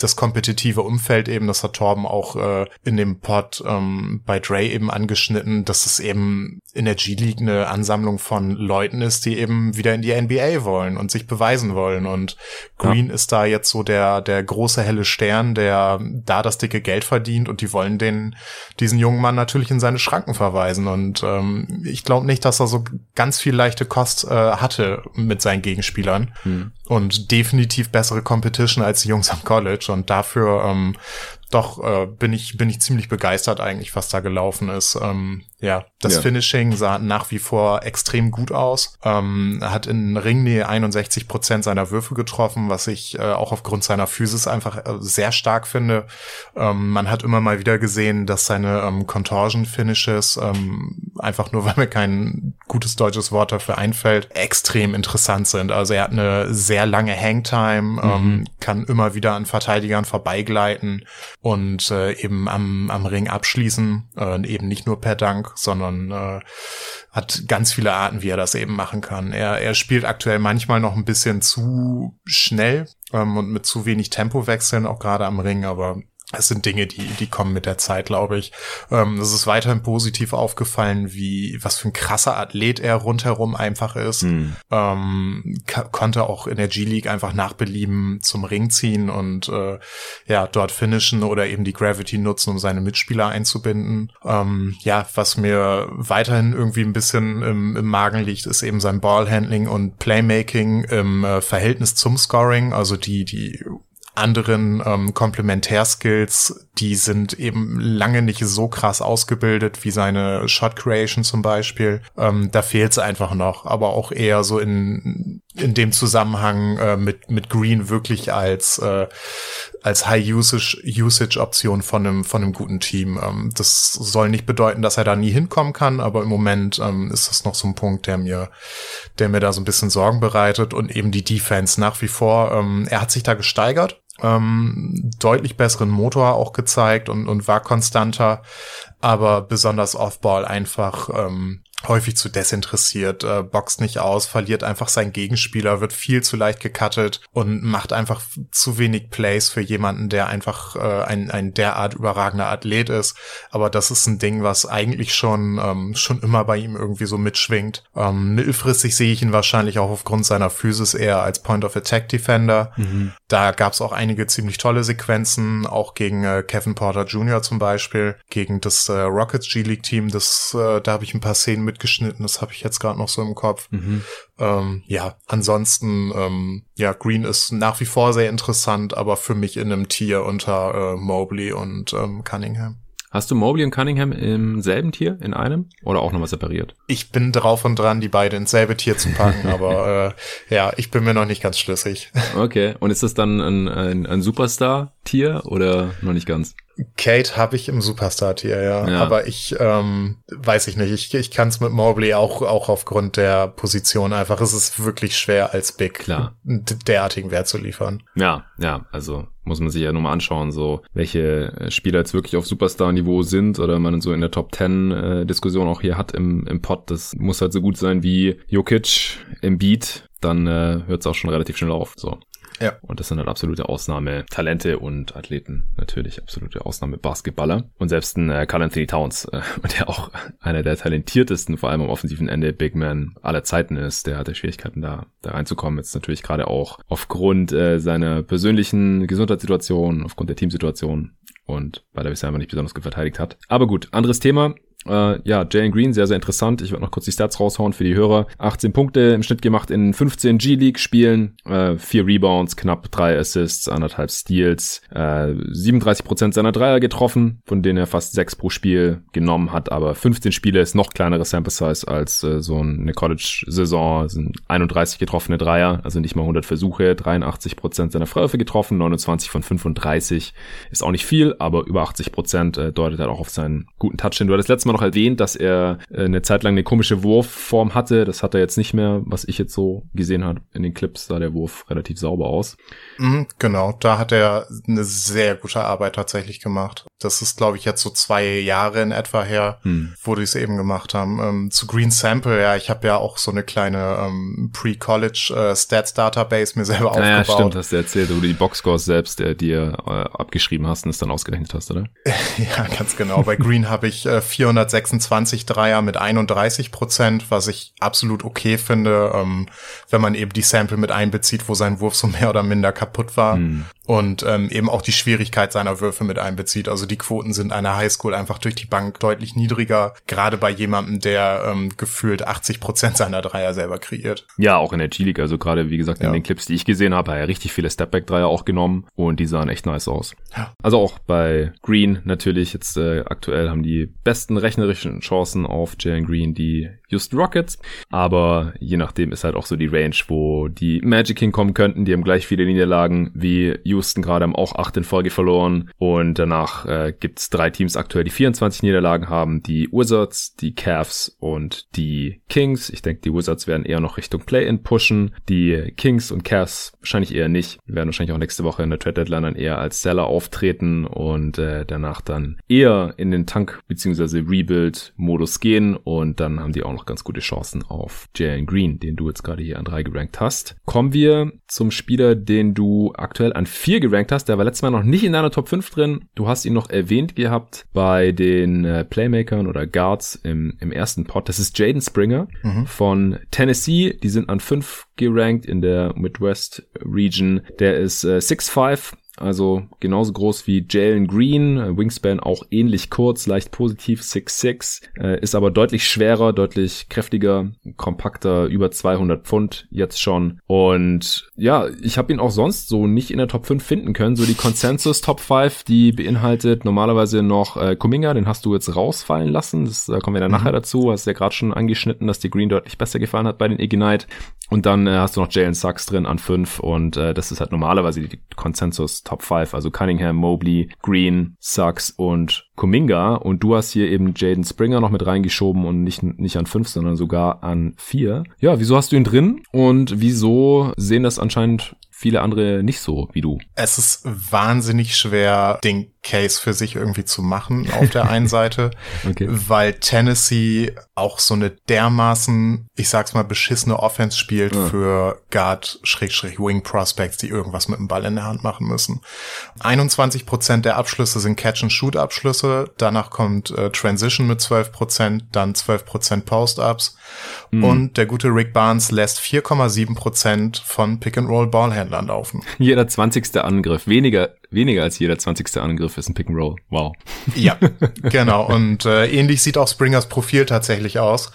das kompetitive Umfeld eben, das hat Torben auch äh, in dem Pod ähm, bei Dre eben angeschnitten, dass es eben in der G-League eine Ansammlung von Leuten ist, die eben wieder in die NBA wollen und sich beweisen wollen. Und Green ja. ist da jetzt so der, der große helle Stern, der da das dicke Geld verdient und die wollen den, diesen jungen Mann natürlich in seine Schranken verweisen. Und ähm, ich glaube nicht, dass er so ganz viel leichte Kost äh, hatte mit seinen Gegenspielern. Hm. Und definitiv bessere Competition als die Jungs am College. Und dafür ähm, doch äh, bin ich bin ich ziemlich begeistert eigentlich, was da gelaufen ist. Ähm, ja, das ja. Finishing sah nach wie vor extrem gut aus. Ähm, hat in Ringnähe 61 Prozent seiner Würfe getroffen, was ich äh, auch aufgrund seiner Physis einfach äh, sehr stark finde. Ähm, man hat immer mal wieder gesehen, dass seine ähm, Contortion Finishes ähm, einfach nur, [laughs] weil mir kein gutes deutsches Wort dafür einfällt, extrem interessant sind. Also er hat eine sehr lange Hangtime, ähm, mhm. kann immer wieder an Verteidigern vorbeigleiten und äh, eben am, am Ring abschließen, äh, eben nicht nur per Dank, sondern äh, hat ganz viele Arten, wie er das eben machen kann. Er, er spielt aktuell manchmal noch ein bisschen zu schnell ähm, und mit zu wenig Tempo wechseln, auch gerade am Ring, aber es sind Dinge, die, die kommen mit der Zeit, glaube ich. Ähm, es ist weiterhin positiv aufgefallen, wie, was für ein krasser Athlet er rundherum einfach ist. Mhm. Ähm, konnte auch in der G-League einfach nach Belieben zum Ring ziehen und, äh, ja, dort finishen oder eben die Gravity nutzen, um seine Mitspieler einzubinden. Ähm, ja, was mir weiterhin irgendwie ein bisschen im, im Magen liegt, ist eben sein Ballhandling und Playmaking im äh, Verhältnis zum Scoring. Also die, die anderen ähm, Komplementärskills, die sind eben lange nicht so krass ausgebildet wie seine Shot Creation zum Beispiel. Ähm, da fehlt es einfach noch, aber auch eher so in in dem Zusammenhang äh, mit mit Green wirklich als äh, als High Usage Usage Option von einem von einem guten Team. Ähm, das soll nicht bedeuten, dass er da nie hinkommen kann, aber im Moment ähm, ist das noch so ein Punkt, der mir der mir da so ein bisschen Sorgen bereitet und eben die Defense nach wie vor. Ähm, er hat sich da gesteigert ähm, deutlich besseren Motor auch gezeigt und, und war konstanter, aber besonders Offball einfach ähm, häufig zu desinteressiert, äh, boxt nicht aus, verliert einfach seinen Gegenspieler, wird viel zu leicht gecuttet und macht einfach zu wenig Plays für jemanden, der einfach äh, ein, ein derart überragender Athlet ist. Aber das ist ein Ding, was eigentlich schon, ähm, schon immer bei ihm irgendwie so mitschwingt. Ähm, mittelfristig sehe ich ihn wahrscheinlich auch aufgrund seiner Physis eher als Point-of-Attack-Defender. Mhm. Da gab es auch einige ziemlich tolle Sequenzen, auch gegen äh, Kevin Porter Jr. zum Beispiel, gegen das äh, Rockets G-League-Team. Das, äh, da habe ich ein paar Szenen mitgeschnitten, das habe ich jetzt gerade noch so im Kopf. Mhm. Ähm, ja, ansonsten, ähm, ja, Green ist nach wie vor sehr interessant, aber für mich in einem Tier unter äh, Mobley und ähm, Cunningham. Hast du Mobley und Cunningham im selben Tier, in einem? Oder auch nochmal separiert? Ich bin drauf und dran, die beide ins selbe Tier zu packen, [laughs] aber äh, ja, ich bin mir noch nicht ganz schlüssig. Okay, und ist das dann ein, ein, ein Superstar-Tier oder noch nicht ganz? Kate habe ich im Superstar-Tier, ja. ja. Aber ich ähm, weiß ich nicht. Ich, ich kann es mit Mobley auch, auch aufgrund der Position einfach. Es ist wirklich schwer als Big Klar. derartigen Wert zu liefern. Ja, ja, also muss man sich ja nur mal anschauen, so welche äh, Spieler jetzt wirklich auf Superstar-Niveau sind oder man so in der Top 10 äh, Diskussion auch hier hat im, im Pod. Das muss halt so gut sein wie Jokic im Beat, dann äh, hört es auch schon relativ schnell auf. So. Ja. Und das sind halt absolute Ausnahmetalente und Athleten. Natürlich absolute Ausnahme-Basketballer. Und selbst ein äh, Carl Anthony Towns, äh, [laughs] der auch einer der talentiertesten, vor allem am offensiven Ende, Big Man aller Zeiten ist, der hatte Schwierigkeiten da, da reinzukommen. Jetzt natürlich gerade auch aufgrund äh, seiner persönlichen Gesundheitssituation, aufgrund der Teamsituation und weil er bisher einfach nicht besonders gut verteidigt hat. Aber gut, anderes Thema. Äh, ja, Jalen Green, sehr, sehr interessant. Ich werde noch kurz die Stats raushauen für die Hörer. 18 Punkte im Schnitt gemacht in 15 G-League-Spielen, äh, 4 Rebounds, knapp 3 Assists, anderthalb Steals, äh, 37% seiner Dreier getroffen, von denen er fast 6 pro Spiel genommen hat, aber 15 Spiele ist noch kleineres Sample Size als äh, so eine College-Saison, sind 31 getroffene Dreier, also nicht mal 100 Versuche, 83% seiner Freiwürfe getroffen, 29 von 35 ist auch nicht viel, aber über 80% äh, deutet halt auch auf seinen guten Touch hin. Du hattest letztes Mal mal noch erwähnt, dass er äh, eine Zeit lang eine komische Wurfform hatte. Das hat er jetzt nicht mehr, was ich jetzt so gesehen habe. In den Clips sah der Wurf relativ sauber aus. Mhm, genau, da hat er eine sehr gute Arbeit tatsächlich gemacht. Das ist, glaube ich, jetzt so zwei Jahre in etwa her, hm. wo die es eben gemacht haben. Ähm, zu Green Sample, ja, ich habe ja auch so eine kleine ähm, Pre-College äh, mir selber naja, aufgebaut. Ja, stimmt, hast du erzählt, wo du die Boxscores selbst äh, dir äh, abgeschrieben hast und es dann ausgerechnet hast, oder? [laughs] ja, ganz genau. Bei Green habe ich äh, 426 Dreier mit 31 Prozent, was ich absolut okay finde, ähm, wenn man eben die Sample mit einbezieht, wo sein Wurf so mehr oder minder kaputt war. Hm und ähm, eben auch die Schwierigkeit seiner Würfe mit einbezieht. Also die Quoten sind einer Highschool einfach durch die Bank deutlich niedriger, gerade bei jemandem, der ähm, gefühlt 80 Prozent seiner Dreier selber kreiert. Ja, auch in der G-League, also gerade wie gesagt in ja. den Clips, die ich gesehen habe, hat er richtig viele Stepback-Dreier auch genommen und die sahen echt nice aus. Ja. Also auch bei Green natürlich jetzt äh, aktuell haben die besten rechnerischen Chancen auf Jalen Green die Houston Rockets, aber je nachdem ist halt auch so die Range, wo die Magic hinkommen könnten, die haben gleich viele Niederlagen wie Houston gerade haben auch acht in Folge verloren. Und danach äh, gibt drei Teams aktuell, die 24 Niederlagen haben. Die Wizards, die Cavs und die Kings. Ich denke, die Wizards werden eher noch Richtung Play-In pushen. Die Kings und Cavs wahrscheinlich eher nicht. Werden wahrscheinlich auch nächste Woche in der Trade Deadline dann eher als Seller auftreten und äh, danach dann eher in den Tank- bzw. Rebuild-Modus gehen. Und dann haben die auch noch ganz gute Chancen auf Jalen Green, den du jetzt gerade hier an drei gerankt hast. Kommen wir zum Spieler, den du aktuell an 4 gerankt hast. Der war letztes Mal noch nicht in deiner Top 5 drin. Du hast ihn noch erwähnt gehabt bei den äh, Playmakern oder Guards im, im ersten Pod. Das ist Jaden Springer mhm. von Tennessee. Die sind an 5 gerankt in der Midwest Region. Der ist äh, 6'5, also genauso groß wie Jalen Green, äh, Wingspan auch ähnlich kurz, leicht positiv, 6'6, äh, ist aber deutlich schwerer, deutlich kräftiger, kompakter, über 200 Pfund jetzt schon. Und ja, ich habe ihn auch sonst so nicht in der Top 5 finden können. So die Consensus Top 5, die beinhaltet normalerweise noch äh, Kuminga, den hast du jetzt rausfallen lassen. Das äh, kommen wir dann mhm. nachher dazu. Hast ja gerade schon angeschnitten, dass dir Green deutlich besser gefallen hat bei den Ignite. Und dann äh, hast du noch Jalen Sachs drin an 5 und äh, das ist halt normalerweise die Consensus Top 5, also Cunningham, Mobley, Green, Sachs und Kuminga. Und du hast hier eben Jaden Springer noch mit reingeschoben und nicht, nicht an 5, sondern sogar an 4. Ja, wieso hast du ihn drin und wieso sehen das anscheinend viele andere nicht so wie du. Es ist wahnsinnig schwer, den Case für sich irgendwie zu machen auf der einen [laughs] Seite, okay. weil Tennessee auch so eine dermaßen, ich sag's mal, beschissene Offense spielt ja. für Guard-Wing-Prospects, die irgendwas mit dem Ball in der Hand machen müssen. 21 Prozent der Abschlüsse sind Catch-and-Shoot-Abschlüsse, danach kommt äh, Transition mit 12 Prozent, dann 12 Prozent Post-Ups mhm. und der gute Rick Barnes lässt 4,7 Prozent von Pick-and-Roll-Ballhändlern laufen. [laughs] Jeder 20. Angriff, weniger weniger als jeder 20. Angriff ist ein Pick and Roll. Wow. Ja, [laughs] genau. Und äh, ähnlich sieht auch Springers Profil tatsächlich aus.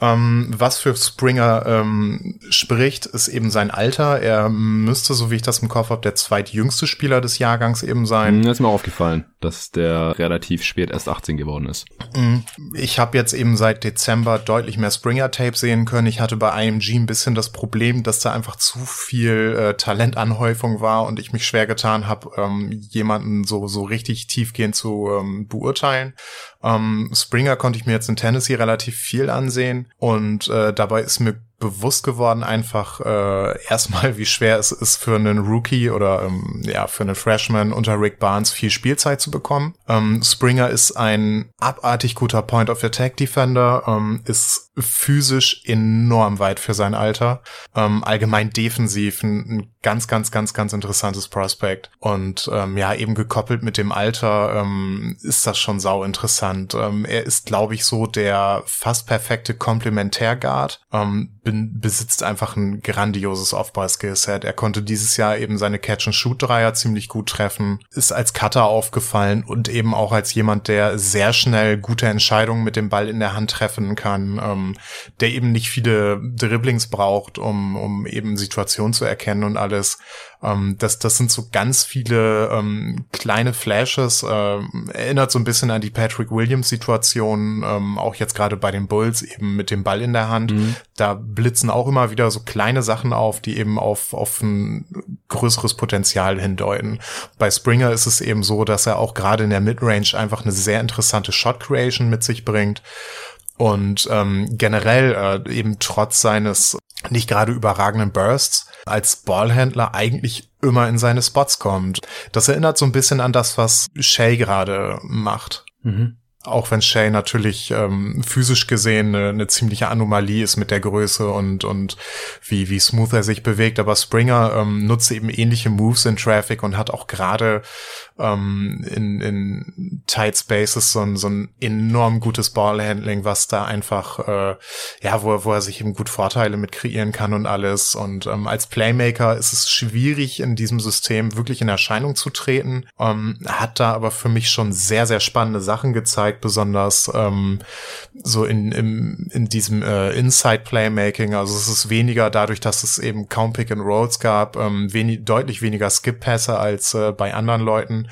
Ähm, was für Springer ähm, spricht, ist eben sein Alter. Er müsste, so wie ich das im Kopf habe, der zweitjüngste Spieler des Jahrgangs eben sein. Mir ist mir aufgefallen, dass der relativ spät erst 18 geworden ist. Mhm. Ich habe jetzt eben seit Dezember deutlich mehr Springer-Tape sehen können. Ich hatte bei IMG ein bisschen das Problem, dass da einfach zu viel äh, Talentanhäufung war und ich mich schwer getan habe, ähm, jemanden so, so richtig tiefgehend zu ähm, beurteilen. Ähm, Springer konnte ich mir jetzt in Tennessee relativ viel ansehen und äh, dabei ist mir bewusst geworden einfach äh, erstmal, wie schwer es ist für einen Rookie oder ähm, ja für einen Freshman unter Rick Barnes viel Spielzeit zu bekommen. Ähm, Springer ist ein abartig guter Point of Attack Defender, ähm, ist physisch enorm weit für sein Alter, ähm, allgemein defensiv ein, ganz ganz ganz ganz interessantes Prospect und ähm, ja eben gekoppelt mit dem Alter ähm, ist das schon sau interessant. Ähm, er ist glaube ich so der fast perfekte Komplementärguard. Ähm, besitzt einfach ein grandioses Off-Ball-Skillset. Er konnte dieses Jahr eben seine Catch-and-Shoot-Dreier ziemlich gut treffen, ist als Cutter aufgefallen und eben auch als jemand, der sehr schnell gute Entscheidungen mit dem Ball in der Hand treffen kann. Ähm, der eben nicht viele Dribblings braucht, um, um eben Situationen zu erkennen und alles. Ähm, das, das sind so ganz viele ähm, kleine Flashes, äh, erinnert so ein bisschen an die Patrick Williams Situation, ähm, auch jetzt gerade bei den Bulls eben mit dem Ball in der Hand. Mhm. Da blitzen auch immer wieder so kleine Sachen auf, die eben auf, auf ein größeres Potenzial hindeuten. Bei Springer ist es eben so, dass er auch gerade in der Midrange einfach eine sehr interessante Shot Creation mit sich bringt und ähm, generell äh, eben trotz seines nicht gerade überragenden Bursts als Ballhändler eigentlich immer in seine Spots kommt. Das erinnert so ein bisschen an das, was Shay gerade macht. Mhm. Auch wenn Shay natürlich ähm, physisch gesehen eine, eine ziemliche Anomalie ist mit der Größe und, und wie, wie smooth er sich bewegt. Aber Springer ähm, nutzt eben ähnliche Moves in Traffic und hat auch gerade ähm, in, in Tight Spaces so ein, so ein enorm gutes Ballhandling, was da einfach, äh, ja, wo, wo er sich eben gut Vorteile mit kreieren kann und alles. Und ähm, als Playmaker ist es schwierig, in diesem System wirklich in Erscheinung zu treten. Ähm, hat da aber für mich schon sehr, sehr spannende Sachen gezeigt, besonders ähm, so in, im, in diesem äh, Inside Playmaking. Also es ist weniger dadurch, dass es eben kaum Pick and Rolls gab, ähm, wenig, deutlich weniger Skip-Pässe als äh, bei anderen Leuten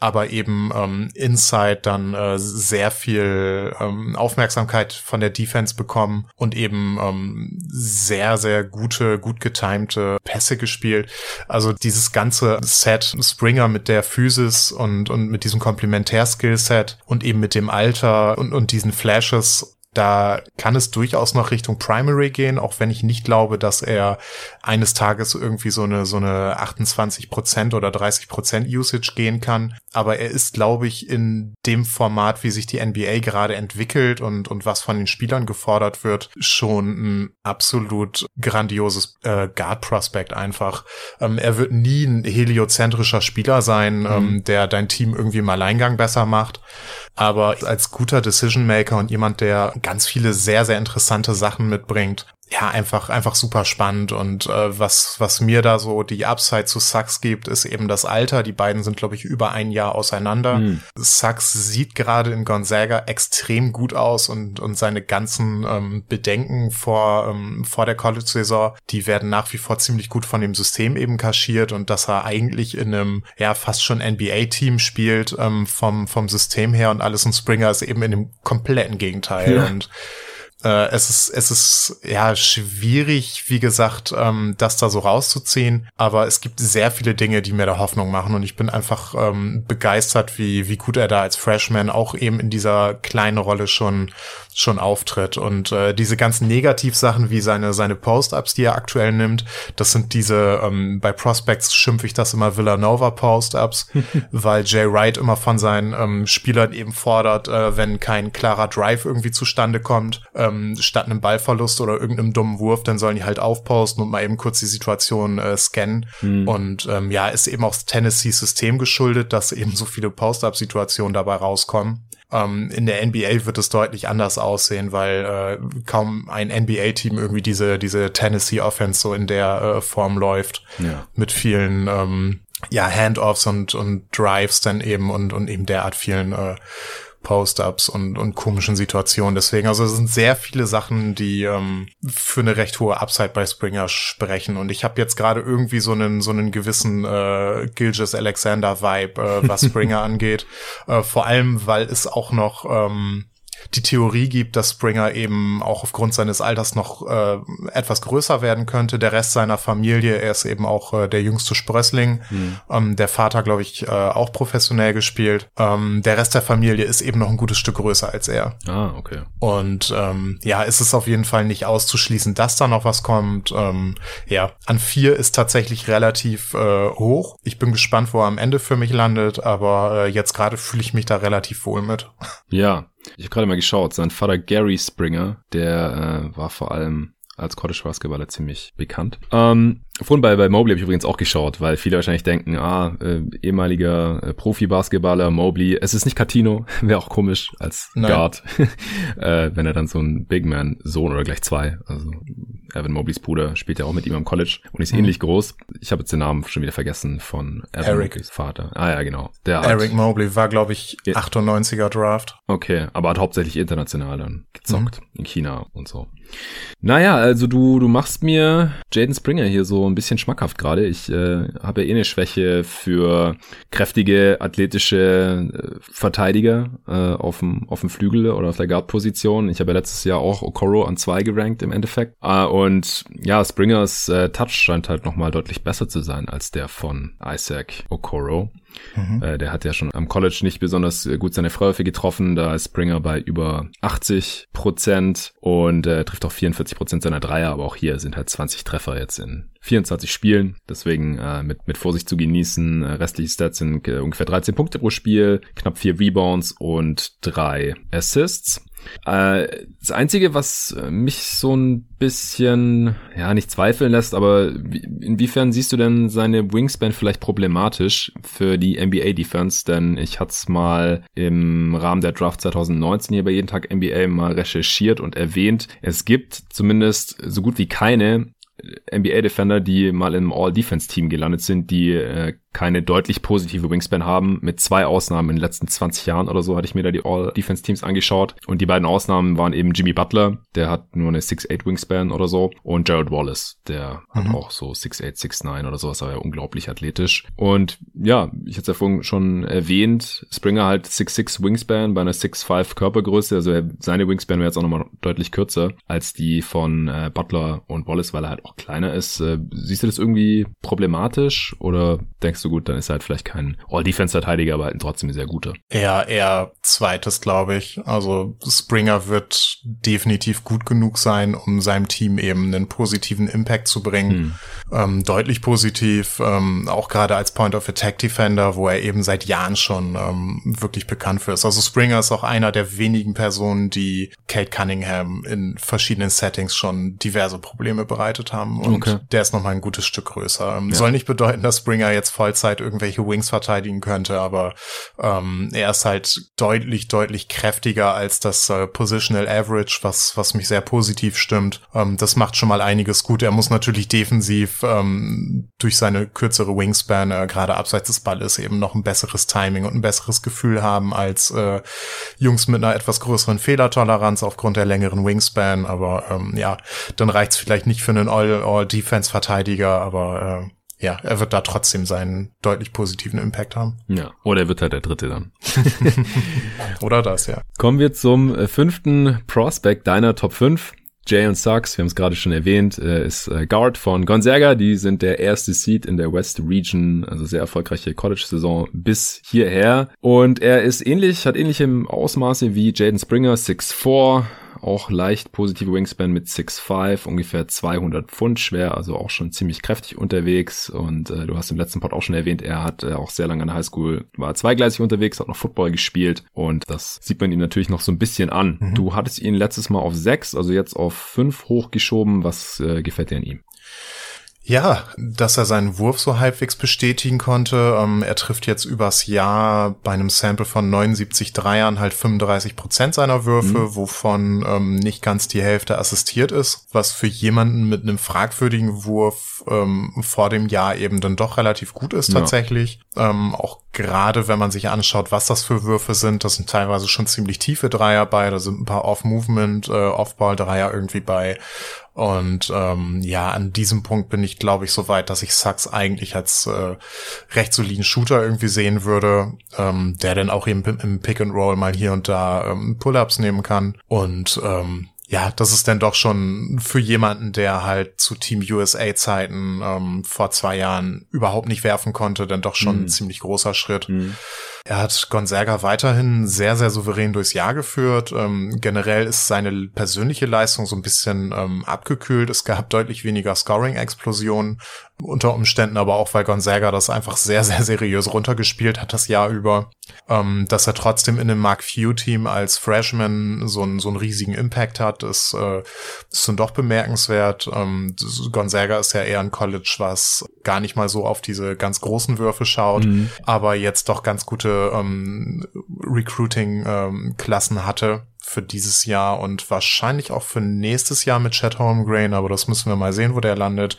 aber eben ähm, Inside dann äh, sehr viel ähm, Aufmerksamkeit von der Defense bekommen und eben ähm, sehr, sehr gute, gut getimte Pässe gespielt. Also dieses ganze Set Springer mit der Physis und, und mit diesem Komplementär-Skillset und eben mit dem Alter und, und diesen Flashes da kann es durchaus noch Richtung Primary gehen, auch wenn ich nicht glaube, dass er eines Tages irgendwie so eine, so eine 28% oder 30% Usage gehen kann. Aber er ist, glaube ich, in dem Format, wie sich die NBA gerade entwickelt und, und was von den Spielern gefordert wird, schon ein absolut grandioses äh, Guard-Prospect einfach. Ähm, er wird nie ein heliozentrischer Spieler sein, mhm. ähm, der dein Team irgendwie im Alleingang besser macht. Aber als guter Decision Maker und jemand, der ganz viele sehr, sehr interessante Sachen mitbringt, ja, einfach, einfach super spannend. Und äh, was, was mir da so die Upside zu Sachs gibt, ist eben das Alter. Die beiden sind, glaube ich, über ein Jahr auseinander. Mhm. Sachs sieht gerade in Gonzaga extrem gut aus und, und seine ganzen ähm, Bedenken vor, ähm, vor der College-Saison, die werden nach wie vor ziemlich gut von dem System eben kaschiert und dass er eigentlich in einem, ja, fast schon NBA-Team spielt, ähm, vom, vom System her und alles und Springer ist eben in dem kompletten Gegenteil. Ja. Und äh, es ist, es ist ja schwierig, wie gesagt, ähm, das da so rauszuziehen. Aber es gibt sehr viele Dinge, die mir da Hoffnung machen. Und ich bin einfach ähm, begeistert, wie, wie gut er da als Freshman auch eben in dieser kleinen Rolle schon schon auftritt. Und äh, diese ganzen Negativsachen wie seine, seine Post-Ups, die er aktuell nimmt, das sind diese, ähm, bei Prospects schimpfe ich das immer Villanova Post-Ups, [laughs] weil Jay Wright immer von seinen ähm, Spielern eben fordert, äh, wenn kein klarer Drive irgendwie zustande kommt, ähm, statt einem Ballverlust oder irgendeinem dummen Wurf, dann sollen die halt aufposten und mal eben kurz die Situation äh, scannen. Mhm. Und ähm, ja, ist eben auch Tennessee-System geschuldet, dass eben so viele Post-Up-Situationen dabei rauskommen. Ähm, in der NBA wird es deutlich anders aussehen, weil äh, kaum ein NBA-Team irgendwie diese, diese Tennessee Offense so in der äh, Form läuft. Ja. Mit vielen ähm, ja, Handoffs und, und Drives dann eben und, und eben derart vielen äh, Post-ups und, und komischen Situationen. Deswegen, also es sind sehr viele Sachen, die ähm, für eine recht hohe Upside bei Springer sprechen. Und ich habe jetzt gerade irgendwie so einen so einen gewissen äh, Gilgis Alexander Vibe, äh, was [laughs] Springer angeht. Äh, vor allem, weil es auch noch ähm, die Theorie gibt, dass Springer eben auch aufgrund seines Alters noch äh, etwas größer werden könnte. Der Rest seiner Familie, er ist eben auch äh, der jüngste Sprössling. Hm. Ähm, der Vater, glaube ich, äh, auch professionell gespielt. Ähm, der Rest der Familie ist eben noch ein gutes Stück größer als er. Ah, okay. Und ähm, ja, ist es auf jeden Fall nicht auszuschließen, dass da noch was kommt. Ähm, ja, an vier ist tatsächlich relativ äh, hoch. Ich bin gespannt, wo er am Ende für mich landet, aber äh, jetzt gerade fühle ich mich da relativ wohl mit. Ja, ich habe gerade mal geschaut, sein Vater Gary Springer, der äh, war vor allem als College-Basketballer ziemlich bekannt. Ähm, vorhin bei, bei Mobley habe ich übrigens auch geschaut, weil viele wahrscheinlich denken, ah, äh, ehemaliger äh, Profi-Basketballer Mobley, es ist nicht Catino, [laughs] wäre auch komisch als Nein. Guard, [laughs] äh, wenn er dann so ein Big Man-Sohn oder gleich zwei, also Evan Mobleys Bruder spielt ja auch mit ihm am College und ist mhm. ähnlich groß. Ich habe jetzt den Namen schon wieder vergessen von Evan Eric. Mobleys Vater. Ah ja, genau. Der Eric hat, Mobley war, glaube ich, 98er Draft. Okay, aber hat hauptsächlich international dann gezockt, mhm. in China und so. Naja, also du, du machst mir Jaden Springer hier so ein bisschen schmackhaft gerade. Ich äh, habe ja eh eine Schwäche für kräftige, athletische äh, Verteidiger äh, auf dem auf dem Flügel oder auf der Guard-Position. Ich habe ja letztes Jahr auch Okoro an zwei gerankt im Endeffekt. Äh, und ja, Springers äh, Touch scheint halt nochmal deutlich besser zu sein als der von Isaac Okoro. Mhm. Äh, der hat ja schon am College nicht besonders äh, gut seine Freiwürfe getroffen. Da ist Springer bei über 80 Prozent und äh, trifft auch 44 Prozent seiner Dreier. Aber auch hier sind halt 20 Treffer jetzt in 24 Spielen. Deswegen äh, mit, mit Vorsicht zu genießen. Äh, restliche Stats sind äh, ungefähr 13 Punkte pro Spiel, knapp vier Rebounds und drei Assists. Äh, das Einzige, was äh, mich so ein bisschen, ja, nicht zweifeln lässt, aber inwiefern siehst du denn seine Wingspan vielleicht problematisch für die NBA-Defense? Denn ich hatte es mal im Rahmen der Draft 2019 hier bei Jeden Tag NBA mal recherchiert und erwähnt. Es gibt zumindest so gut wie keine NBA-Defender, die mal im All-Defense-Team gelandet sind, die äh, keine deutlich positive Wingspan haben, mit zwei Ausnahmen in den letzten 20 Jahren oder so hatte ich mir da die All-Defense-Teams angeschaut. Und die beiden Ausnahmen waren eben Jimmy Butler, der hat nur eine 6'8 Wingspan oder so, und Jared Wallace, der mhm. hat auch so 6'8, 6'9 oder sowas, aber ja unglaublich athletisch. Und ja, ich hatte es ja vorhin schon erwähnt, Springer halt 6'6 Wingspan bei einer 6'5 Körpergröße, also seine Wingspan wäre jetzt auch nochmal deutlich kürzer als die von äh, Butler und Wallace, weil er halt auch kleiner ist. Äh, siehst du das irgendwie problematisch oder denkst du, gut, dann ist er halt vielleicht kein All-Defense-Verteidiger, aber halt trotzdem ein sehr guter. Eher, eher zweites, glaube ich. Also Springer wird definitiv gut genug sein, um seinem Team eben einen positiven Impact zu bringen. Hm. Ähm, deutlich positiv, ähm, auch gerade als Point-of-Attack-Defender, wo er eben seit Jahren schon ähm, wirklich bekannt für ist. Also Springer ist auch einer der wenigen Personen, die Kate Cunningham in verschiedenen Settings schon diverse Probleme bereitet haben. Und okay. der ist nochmal ein gutes Stück größer. Ähm, ja. Soll nicht bedeuten, dass Springer jetzt voll Vollzeit irgendwelche Wings verteidigen könnte, aber ähm, er ist halt deutlich, deutlich kräftiger als das äh, Positional Average, was, was mich sehr positiv stimmt. Ähm, das macht schon mal einiges gut. Er muss natürlich defensiv ähm, durch seine kürzere Wingspan, äh, gerade abseits des Balles, eben noch ein besseres Timing und ein besseres Gefühl haben als äh, Jungs mit einer etwas größeren Fehlertoleranz aufgrund der längeren Wingspan. Aber ähm, ja, dann reicht's vielleicht nicht für einen All-Defense-Verteidiger, aber äh, ja, er wird da trotzdem seinen deutlich positiven Impact haben. Ja, oder er wird halt der Dritte dann. [laughs] oder das, ja. Kommen wir zum äh, fünften Prospect deiner Top 5. Jay Sachs, wir haben es gerade schon erwähnt, äh, ist äh, Guard von Gonzaga. Die sind der erste Seed in der West Region, also sehr erfolgreiche College-Saison bis hierher. Und er ist ähnlich, hat ähnliche Ausmaße wie Jaden Springer, 6'4", auch leicht positive Wingspan mit 6'5, ungefähr 200 Pfund schwer, also auch schon ziemlich kräftig unterwegs. Und äh, du hast im letzten Pod auch schon erwähnt, er hat äh, auch sehr lange an der Highschool, war zweigleisig unterwegs, hat noch Football gespielt und das sieht man ihm natürlich noch so ein bisschen an. Mhm. Du hattest ihn letztes Mal auf 6, also jetzt auf 5 hochgeschoben. Was äh, gefällt dir an ihm? Ja, dass er seinen Wurf so halbwegs bestätigen konnte. Ähm, er trifft jetzt übers Jahr bei einem Sample von 79 Dreiern halt 35 Prozent seiner Würfe, mhm. wovon ähm, nicht ganz die Hälfte assistiert ist, was für jemanden mit einem fragwürdigen Wurf ähm, vor dem Jahr eben dann doch relativ gut ist tatsächlich. Ja. Ähm, auch gerade wenn man sich anschaut, was das für Würfe sind, das sind teilweise schon ziemlich tiefe Dreier bei, da sind ein paar Off-Movement, äh, Off-Ball-Dreier irgendwie bei. Und ähm, ja, an diesem Punkt bin ich, glaube ich, so weit, dass ich Sachs eigentlich als äh, recht soliden Shooter irgendwie sehen würde, ähm, der dann auch eben im Pick and Roll mal hier und da ähm, Pull-ups nehmen kann. Und ähm, ja, das ist dann doch schon für jemanden, der halt zu Team USA Zeiten ähm, vor zwei Jahren überhaupt nicht werfen konnte, dann doch schon mm. ein ziemlich großer Schritt. Mm. Er hat Gonzaga weiterhin sehr, sehr souverän durchs Jahr geführt. Ähm, generell ist seine persönliche Leistung so ein bisschen ähm, abgekühlt. Es gab deutlich weniger Scoring-Explosionen unter Umständen aber auch, weil Gonzaga das einfach sehr, sehr seriös runtergespielt hat das Jahr über, ähm, dass er trotzdem in dem Mark Few Team als Freshman so einen, so einen riesigen Impact hat, ist, äh, ist dann doch bemerkenswert. Ähm, Gonzaga ist ja eher ein College, was gar nicht mal so auf diese ganz großen Würfe schaut, mhm. aber jetzt doch ganz gute ähm, Recruiting-Klassen ähm, hatte für dieses Jahr und wahrscheinlich auch für nächstes Jahr mit Chad Holmgren, aber das müssen wir mal sehen, wo der landet.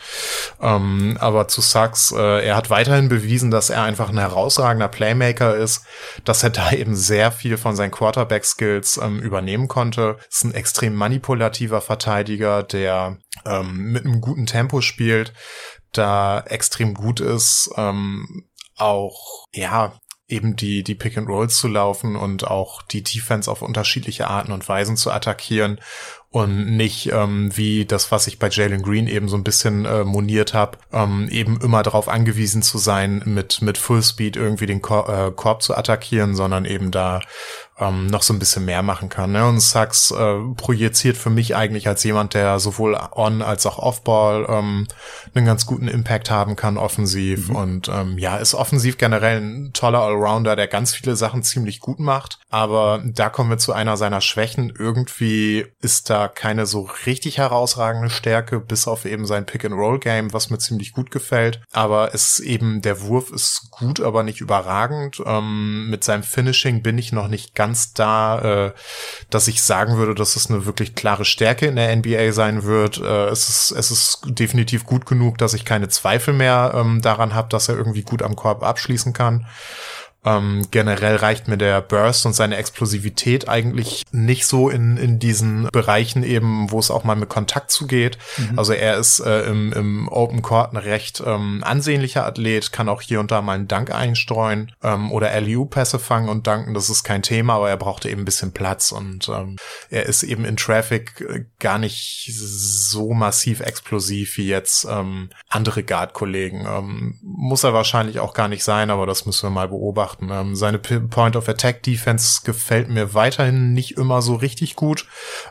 Ähm, aber zu Sachs, äh, er hat weiterhin bewiesen, dass er einfach ein herausragender Playmaker ist, dass er [laughs] da eben sehr viel von seinen Quarterback-Skills ähm, übernehmen konnte. Ist ein extrem manipulativer Verteidiger, der ähm, mit einem guten Tempo spielt, da extrem gut ist, ähm, auch ja eben die, die Pick and Rolls zu laufen und auch die Defense auf unterschiedliche Arten und Weisen zu attackieren und nicht ähm, wie das, was ich bei Jalen Green eben so ein bisschen äh, moniert habe, ähm, eben immer darauf angewiesen zu sein, mit, mit Fullspeed irgendwie den Kor äh, Korb zu attackieren, sondern eben da ähm, noch so ein bisschen mehr machen kann. Ne? Und Sachs äh, projiziert für mich eigentlich als jemand, der sowohl on als auch off-ball ähm, einen ganz guten Impact haben kann, offensiv. Mhm. Und ähm, ja, ist offensiv generell ein toller Allrounder, der ganz viele Sachen ziemlich gut macht. Aber da kommen wir zu einer seiner Schwächen. Irgendwie ist da keine so richtig herausragende Stärke, bis auf eben sein Pick-and-Roll-Game, was mir ziemlich gut gefällt. Aber es ist eben, der Wurf ist gut, aber nicht überragend. Ähm, mit seinem Finishing bin ich noch nicht ganz da, äh, dass ich sagen würde, dass es eine wirklich klare Stärke in der NBA sein wird. Äh, es, ist, es ist definitiv gut genug, dass ich keine Zweifel mehr ähm, daran habe, dass er irgendwie gut am Korb abschließen kann. Ähm, generell reicht mir der Burst und seine Explosivität eigentlich nicht so in, in diesen Bereichen eben, wo es auch mal mit Kontakt zugeht. Mhm. Also er ist äh, im, im Open Court ein recht ähm, ansehnlicher Athlet, kann auch hier und da mal einen Dank einstreuen ähm, oder LU-Pässe fangen und danken, das ist kein Thema, aber er brauchte eben ein bisschen Platz und ähm, er ist eben in Traffic äh, gar nicht so massiv explosiv wie jetzt ähm, andere Guard-Kollegen. Ähm, muss er wahrscheinlich auch gar nicht sein, aber das müssen wir mal beobachten beobachten. Ähm, seine Point-of-Attack-Defense gefällt mir weiterhin nicht immer so richtig gut,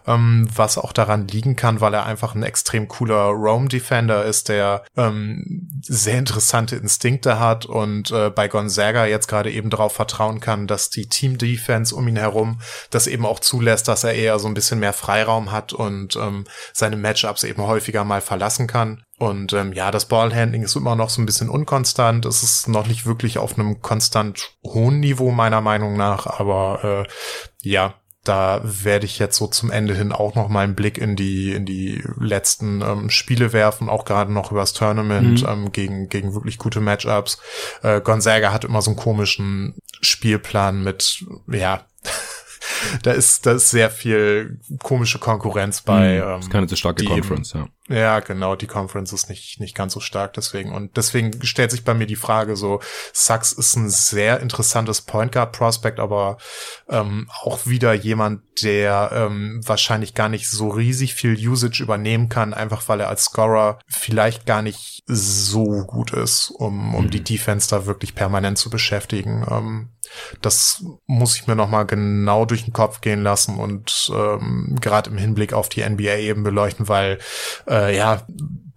ähm, was auch daran liegen kann, weil er einfach ein extrem cooler Roam-Defender ist, der ähm, sehr interessante Instinkte hat und äh, bei Gonzaga jetzt gerade eben darauf vertrauen kann, dass die Team-Defense um ihn herum das eben auch zulässt, dass er eher so ein bisschen mehr Freiraum hat und ähm, seine Matchups eben häufiger mal verlassen kann. Und ähm, ja, das Ballhandling ist immer noch so ein bisschen unkonstant. Es ist noch nicht wirklich auf einem konstant hohen Niveau meiner Meinung nach, aber äh, ja, da werde ich jetzt so zum Ende hin auch noch mal einen Blick in die in die letzten ähm, Spiele werfen, auch gerade noch übers Tournament mhm. ähm, gegen gegen wirklich gute Matchups. Äh, Gonzaga hat immer so einen komischen Spielplan mit ja da ist, da ist sehr viel komische Konkurrenz bei. Mhm, ähm, ist keine so starke Conference, eben, ja. Ja, genau, die Conference ist nicht, nicht ganz so stark deswegen. Und deswegen stellt sich bei mir die Frage so, Sachs ist ein sehr interessantes Point Guard Prospect, aber ähm, auch wieder jemand, der ähm, wahrscheinlich gar nicht so riesig viel Usage übernehmen kann, einfach weil er als Scorer vielleicht gar nicht so gut ist, um, um mhm. die Defense da wirklich permanent zu beschäftigen. Ähm, das muss ich mir noch mal genau durch den Kopf gehen lassen und ähm, gerade im Hinblick auf die NBA eben beleuchten, weil äh, ja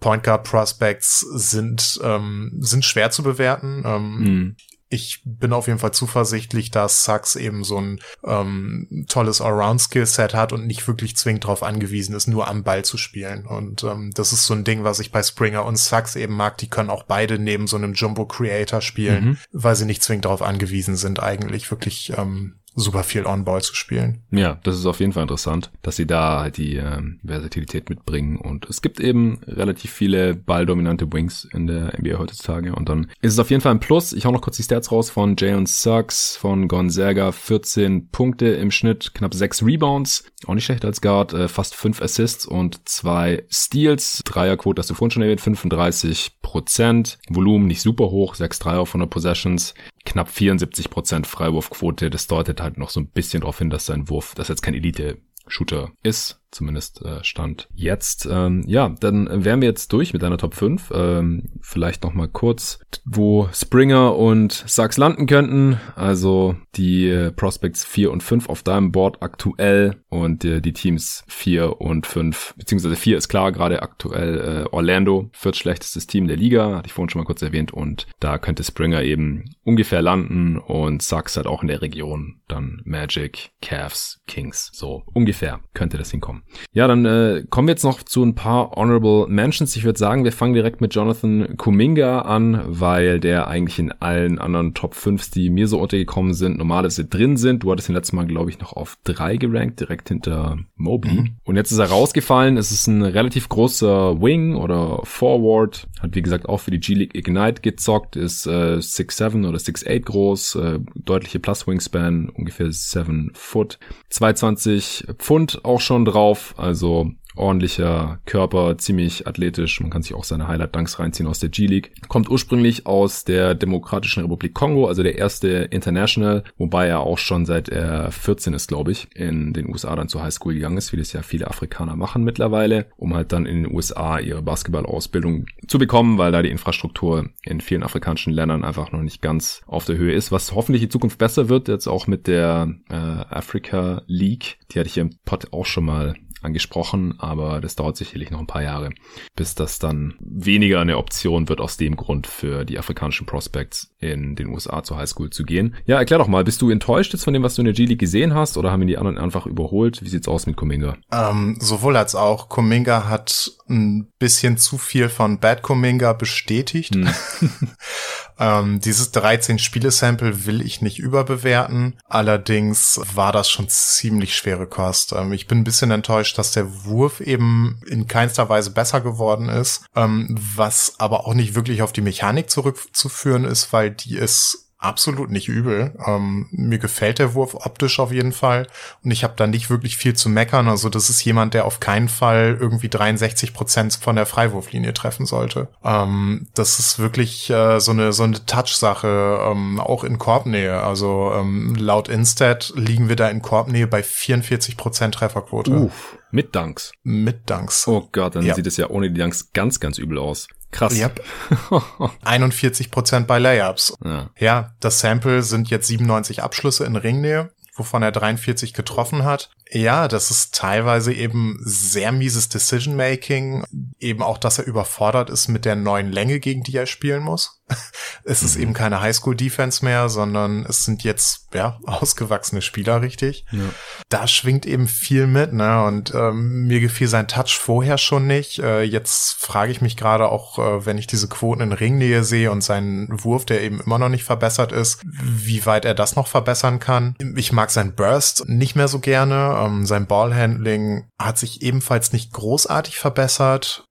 Point Guard Prospects sind ähm, sind schwer zu bewerten. Ähm, mhm ich bin auf jeden Fall zuversichtlich, dass Sachs eben so ein ähm, tolles Allround-Skillset hat und nicht wirklich zwingend darauf angewiesen ist, nur am Ball zu spielen. Und ähm, das ist so ein Ding, was ich bei Springer und Sachs eben mag. Die können auch beide neben so einem Jumbo-Creator spielen, mhm. weil sie nicht zwingend darauf angewiesen sind, eigentlich wirklich ähm, super viel On-Ball zu spielen. Ja, das ist auf jeden Fall interessant, dass sie da halt die ähm, Versatilität mitbringen. Und es gibt eben relativ viele balldominante Wings in der NBA heutzutage. Und dann ist es auf jeden Fall ein Plus. Ich hau noch kurz die Stats raus von Jalen Suggs von Gonzaga, 14 Punkte im Schnitt, knapp 6 Rebounds, auch nicht schlecht als Guard, äh, fast 5 Assists und 2 Steals, Dreierquote hast du vorhin schon erwähnt, 35 Prozent, Volumen nicht super hoch, 6 Dreier von der Possessions, knapp 74% Freiwurfquote. Das deutet halt noch so ein bisschen darauf hin, dass sein Wurf, dass jetzt kein Elite-Shooter ist. Zumindest äh, Stand jetzt. Ähm, ja, dann wären wir jetzt durch mit deiner Top 5. Ähm, vielleicht noch mal kurz, wo Springer und Sachs landen könnten. Also die äh, Prospects 4 und 5 auf deinem Board aktuell und äh, die Teams 4 und 5, beziehungsweise 4 ist klar, gerade aktuell äh, Orlando, viertschlechtestes Team der Liga, hatte ich vorhin schon mal kurz erwähnt und da könnte Springer eben ungefähr landen und Sachs halt auch in der Region, dann Magic, Cavs, Kings, so ungefähr könnte das hinkommen. Ja, dann äh, kommen wir jetzt noch zu ein paar Honorable Mentions. Ich würde sagen, wir fangen direkt mit Jonathan Kuminga an, weil der eigentlich in allen anderen Top 5s, die mir so untergekommen sind, normalerweise drin sind. Du hattest ihn letztes Mal, glaube ich, noch auf drei gerankt, direkt hinter Mobley. Mhm. Und jetzt ist er rausgefallen. Es ist ein relativ großer Wing oder Forward. Hat, wie gesagt, auch für die G-League Ignite gezockt. Ist äh, 6'7 oder 6'8 groß. Äh, deutliche Plus Wingspan, ungefähr 7 Foot. 220 Pfund auch schon drauf. Also ordentlicher Körper, ziemlich athletisch. Man kann sich auch seine Highlight-Dunks reinziehen aus der G-League. Kommt ursprünglich aus der Demokratischen Republik Kongo, also der erste International, wobei er auch schon seit er 14 ist, glaube ich, in den USA dann zur Highschool gegangen ist, wie das ja viele Afrikaner machen mittlerweile, um halt dann in den USA ihre Basketballausbildung zu bekommen, weil da die Infrastruktur in vielen afrikanischen Ländern einfach noch nicht ganz auf der Höhe ist, was hoffentlich in Zukunft besser wird, jetzt auch mit der äh, Africa League. Die hatte ich im Pod auch schon mal angesprochen, aber das dauert sicherlich noch ein paar Jahre, bis das dann weniger eine Option wird aus dem Grund für die afrikanischen Prospects in den USA zur Highschool zu gehen. Ja, erklär doch mal, bist du enttäuscht jetzt von dem, was du in der G-League gesehen hast oder haben ihn die anderen einfach überholt? Wie sieht's aus mit Kuminga? Ähm, sowohl als auch. Kuminga hat ein bisschen zu viel von Bad Kuminga bestätigt. Hm. [laughs] ähm, dieses 13-Spiele-Sample will ich nicht überbewerten. Allerdings war das schon ziemlich schwere Kost. Ähm, ich bin ein bisschen enttäuscht, dass der Wurf eben in keinster Weise besser geworden ist, ähm, was aber auch nicht wirklich auf die Mechanik zurückzuführen ist, weil die ist absolut nicht übel. Ähm, mir gefällt der Wurf optisch auf jeden Fall und ich habe da nicht wirklich viel zu meckern. Also das ist jemand, der auf keinen Fall irgendwie 63 Prozent von der Freiwurflinie treffen sollte. Ähm, das ist wirklich äh, so eine so eine Touch-Sache, ähm, auch in Korbnähe. Also ähm, laut Instat liegen wir da in Korbnähe bei 44 Prozent Trefferquote. Uff, mit Dunks. Mit Dunks. Oh Gott, dann ja. sieht es ja ohne die Dunks ganz, ganz übel aus. Krass. Yep. [laughs] 41 Prozent bei Layups. Ja. ja, das Sample sind jetzt 97 Abschlüsse in Ringnähe, wovon er 43 getroffen hat. Ja, das ist teilweise eben sehr mieses Decision-Making. Eben auch, dass er überfordert ist mit der neuen Länge, gegen die er spielen muss. [laughs] es ist mhm. eben keine Highschool-Defense mehr, sondern es sind jetzt, ja, [laughs] ausgewachsene Spieler, richtig. Ja. Da schwingt eben viel mit, ne, und ähm, mir gefiel sein Touch vorher schon nicht. Äh, jetzt frage ich mich gerade auch, äh, wenn ich diese Quoten in Ringnähe sehe und seinen Wurf, der eben immer noch nicht verbessert ist, wie weit er das noch verbessern kann. Ich mag seinen Burst nicht mehr so gerne ähm, sein Ballhandling hat sich ebenfalls nicht großartig verbessert,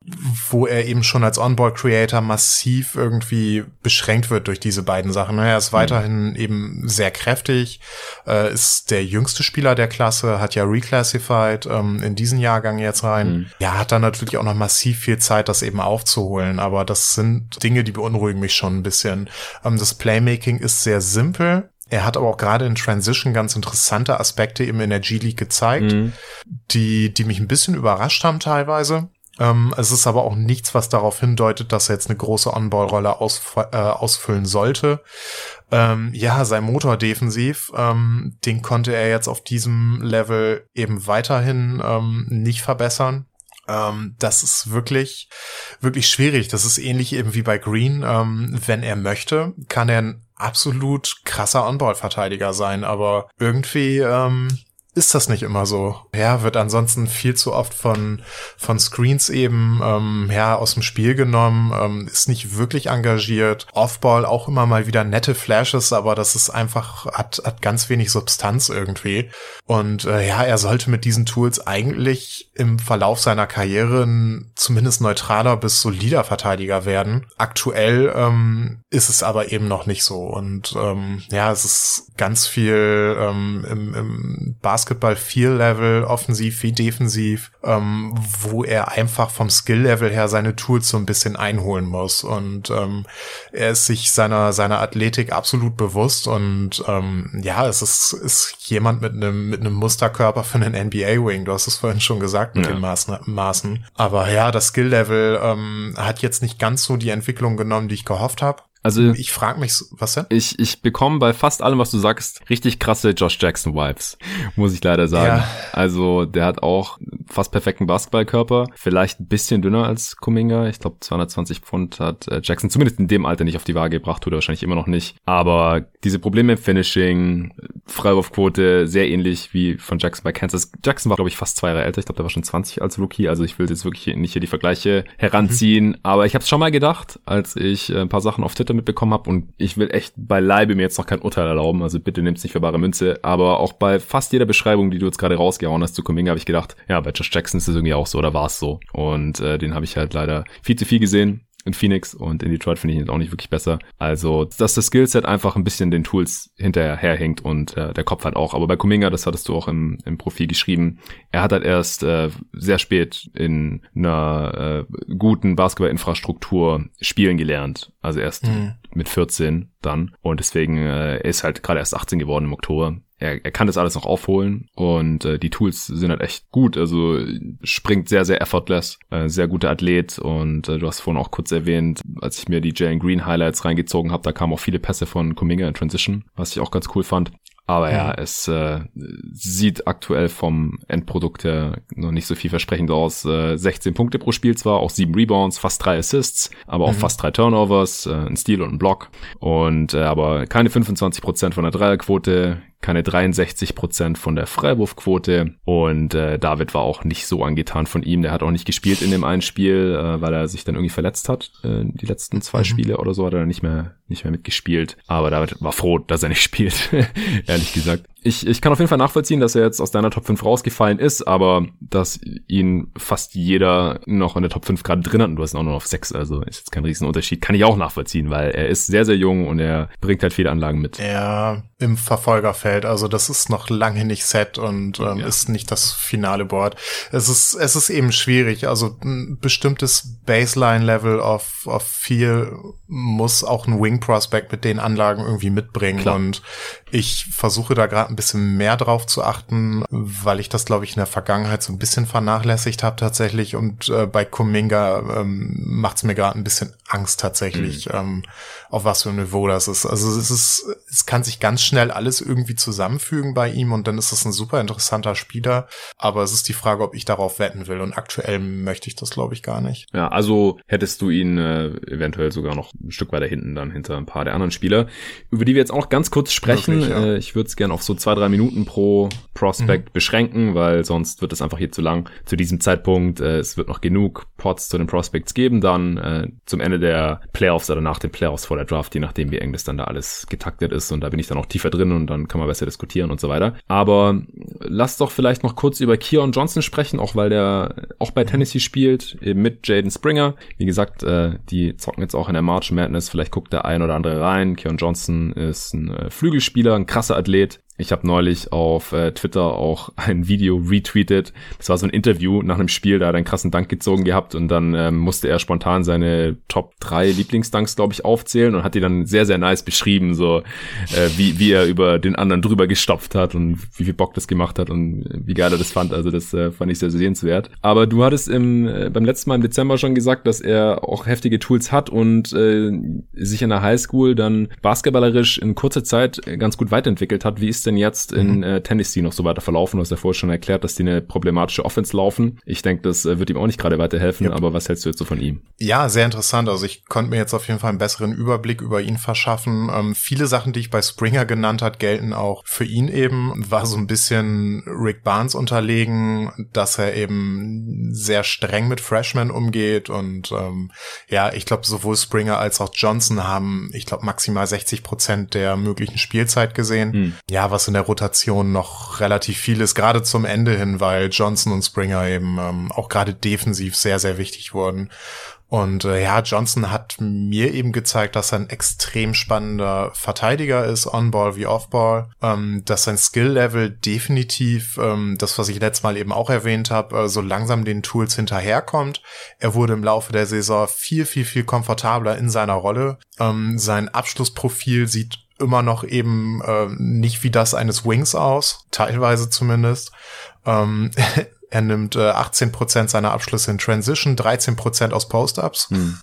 wo er eben schon als On-Ball-Creator massiv irgendwie beschränkt wird durch diese beiden Sachen. Er ist mhm. weiterhin eben sehr kräftig, äh, ist der jüngste Spieler der Klasse, hat ja reclassified ähm, in diesen Jahrgang jetzt rein. Mhm. Ja, hat dann natürlich auch noch massiv viel Zeit, das eben aufzuholen, aber das sind Dinge, die beunruhigen mich schon ein bisschen. Ähm, das Playmaking ist sehr simpel, er hat aber auch gerade in Transition ganz interessante Aspekte im Energy League gezeigt, mhm. die, die mich ein bisschen überrascht haben teilweise. Ähm, es ist aber auch nichts, was darauf hindeutet, dass er jetzt eine große On-Ball-Rolle ausf äh, ausfüllen sollte. Ähm, ja, sein Motor defensiv, ähm, den konnte er jetzt auf diesem Level eben weiterhin ähm, nicht verbessern. Ähm, das ist wirklich, wirklich schwierig. Das ist ähnlich eben wie bei Green. Ähm, wenn er möchte, kann er ein absolut krasser On-Ball-Verteidiger sein, aber irgendwie ähm, ist das nicht immer so. Ja, wird ansonsten viel zu oft von, von Screens eben, ähm, ja, aus dem Spiel genommen, ähm, ist nicht wirklich engagiert. Offball auch immer mal wieder nette Flashes, aber das ist einfach, hat, hat ganz wenig Substanz irgendwie. Und äh, ja, er sollte mit diesen Tools eigentlich im Verlauf seiner Karriere ein zumindest neutraler bis solider Verteidiger werden. Aktuell ähm, ist es aber eben noch nicht so. Und ähm, ja, es ist ganz viel ähm, im, im Basketball Basketball-Feel-Level, offensiv wie defensiv, ähm, wo er einfach vom Skill-Level her seine Tools so ein bisschen einholen muss. Und ähm, er ist sich seiner, seiner Athletik absolut bewusst und ähm, ja, es ist, ist jemand mit einem, mit einem Musterkörper für einen NBA-Wing. Du hast es vorhin schon gesagt mit ja. den Maßen, Maßen. Aber ja, das Skill-Level ähm, hat jetzt nicht ganz so die Entwicklung genommen, die ich gehofft habe. Also ich frage mich, was denn? Ich, ich bekomme bei fast allem, was du sagst, richtig krasse Josh Jackson Vibes, muss ich leider sagen. Ja. Also der hat auch fast perfekten Basketballkörper, vielleicht ein bisschen dünner als Kuminga. Ich glaube 220 Pfund hat äh, Jackson zumindest in dem Alter nicht auf die Waage gebracht, tut er wahrscheinlich immer noch nicht. Aber diese Probleme im Finishing, Freiwurfquote, sehr ähnlich wie von Jackson bei Kansas. Jackson war glaube ich fast zwei Jahre älter. Ich glaube der war schon 20 als Rookie. Also ich will jetzt wirklich nicht hier die Vergleiche heranziehen. Mhm. Aber ich habe es schon mal gedacht, als ich äh, ein paar Sachen auf Twitter mitbekommen habe und ich will echt beileibe mir jetzt noch kein Urteil erlauben, also bitte nimm's nicht für bare Münze, aber auch bei fast jeder Beschreibung, die du jetzt gerade rausgehauen hast zu Kuminga, habe ich gedacht, ja, bei Josh Jackson ist es irgendwie auch so oder war es so. Und äh, den habe ich halt leider viel zu viel gesehen in Phoenix und in Detroit finde ich ihn auch nicht wirklich besser. Also, dass das Skillset einfach ein bisschen den Tools hinterherhinkt und äh, der Kopf halt auch. Aber bei Kuminga, das hattest du auch im, im Profil geschrieben, er hat halt erst äh, sehr spät in einer äh, guten Basketballinfrastruktur spielen gelernt. Also erst mhm. mit 14 dann. Und deswegen, äh, er ist halt gerade erst 18 geworden im Oktober er, er kann das alles noch aufholen und äh, die Tools sind halt echt gut. Also springt sehr, sehr effortless, äh, sehr guter Athlet und äh, du hast vorhin auch kurz erwähnt, als ich mir die Jalen Green Highlights reingezogen habe, da kamen auch viele Pässe von Kuminga in Transition, was ich auch ganz cool fand. Aber ja, es äh, sieht aktuell vom Endprodukt her noch nicht so vielversprechend aus. Äh, 16 Punkte pro Spiel zwar, auch 7 Rebounds, fast 3 Assists, aber auch mhm. fast 3 Turnovers, äh, ein Steal und ein Block. Und äh, aber keine 25% von der Dreierquote, keine 63 Prozent von der Freiwurfquote und äh, David war auch nicht so angetan von ihm. Der hat auch nicht gespielt in dem einen Spiel, äh, weil er sich dann irgendwie verletzt hat. Äh, die letzten zwei mhm. Spiele oder so hat er nicht mehr nicht mehr mitgespielt. Aber David war froh, dass er nicht [laughs] spielt, ehrlich gesagt ich, ich kann auf jeden Fall nachvollziehen, dass er jetzt aus deiner Top 5 rausgefallen ist, aber dass ihn fast jeder noch in der Top 5 gerade drin hat und du hast ihn auch nur auf 6, also ist jetzt kein Riesenunterschied, kann ich auch nachvollziehen, weil er ist sehr, sehr jung und er bringt halt viele Anlagen mit. Ja, im Verfolgerfeld, also das ist noch lange nicht set und ähm, ja. ist nicht das finale Board. Es ist, es ist eben schwierig, also ein bestimmtes Baseline-Level of, of viel muss auch ein Wing-Prospect mit den Anlagen irgendwie mitbringen Klar. und ich versuche da gerade ein bisschen mehr drauf zu achten, weil ich das, glaube ich, in der Vergangenheit so ein bisschen vernachlässigt habe tatsächlich. Und äh, bei Kuminga ähm, macht es mir gerade ein bisschen Angst tatsächlich, mhm. ähm, auf was für ein Niveau das ist. Also es ist, es kann sich ganz schnell alles irgendwie zusammenfügen bei ihm und dann ist es ein super interessanter Spieler. Aber es ist die Frage, ob ich darauf wetten will. Und aktuell möchte ich das, glaube ich, gar nicht. Ja, also hättest du ihn äh, eventuell sogar noch ein Stück weiter hinten dann hinter ein paar der anderen Spieler, über die wir jetzt auch ganz kurz sprechen. Wirklich, ja. äh, ich würde es gerne auf so zwei, drei Minuten pro Prospect mhm. beschränken, weil sonst wird es einfach hier zu lang. Zu diesem Zeitpunkt, äh, es wird noch genug Pots zu den Prospects geben, dann äh, zum Ende der Playoffs oder nach den Playoffs vor der Draft, je nachdem, wie eng das dann da alles getaktet ist. Und da bin ich dann auch tiefer drin und dann kann man besser diskutieren und so weiter. Aber lass doch vielleicht noch kurz über Keon Johnson sprechen, auch weil der auch bei Tennessee spielt, eben mit Jaden Springer. Wie gesagt, äh, die zocken jetzt auch in der March Madness. Vielleicht guckt der ein oder andere rein. Keon Johnson ist ein äh, Flügelspieler, ein krasser Athlet, ich habe neulich auf äh, Twitter auch [laughs] ein Video retweetet. Das war so ein Interview nach einem Spiel, da hat er einen krassen Dank gezogen gehabt und dann ähm, musste er spontan seine Top 3 Lieblingsdanks, glaube ich, aufzählen und hat die dann sehr, sehr nice beschrieben, so äh, wie, wie er über den anderen drüber gestopft hat und wie viel Bock das gemacht hat und wie geil er das fand. Also das äh, fand ich sehr, sehr sehenswert. Aber du hattest im, äh, beim letzten Mal im Dezember schon gesagt, dass er auch heftige Tools hat und äh, sich in der Highschool dann basketballerisch in kurzer Zeit ganz gut weiterentwickelt hat. Wie ist denn jetzt in mhm. äh, Tennessee noch so weiter verlaufen? Du hast ja vorher schon erklärt, dass die eine problematische Offense laufen. Ich denke, das äh, wird ihm auch nicht gerade weiterhelfen, yep. aber was hältst du jetzt so von ihm? Ja, sehr interessant. Also ich konnte mir jetzt auf jeden Fall einen besseren Überblick über ihn verschaffen. Ähm, viele Sachen, die ich bei Springer genannt hat, gelten auch für ihn eben. War so ein bisschen Rick Barnes unterlegen, dass er eben sehr streng mit Freshmen umgeht und ähm, ja, ich glaube, sowohl Springer als auch Johnson haben, ich glaube, maximal 60 Prozent der möglichen Spielzeit gesehen. Hm. Ja, was in der Rotation noch relativ viel ist, gerade zum Ende hin, weil Johnson und Springer eben ähm, auch gerade defensiv sehr, sehr wichtig wurden. Und äh, ja, Johnson hat mir eben gezeigt, dass er ein extrem spannender Verteidiger ist, On-Ball wie Off-Ball, ähm, dass sein Skill-Level definitiv, ähm, das, was ich letztes Mal eben auch erwähnt habe, äh, so langsam den Tools hinterherkommt. Er wurde im Laufe der Saison viel, viel, viel komfortabler in seiner Rolle. Ähm, sein Abschlussprofil sieht immer noch eben äh, nicht wie das eines Wings aus, teilweise zumindest. Ähm, [laughs] er nimmt äh, 18% seiner Abschlüsse in Transition, 13% aus Post-Ups hm.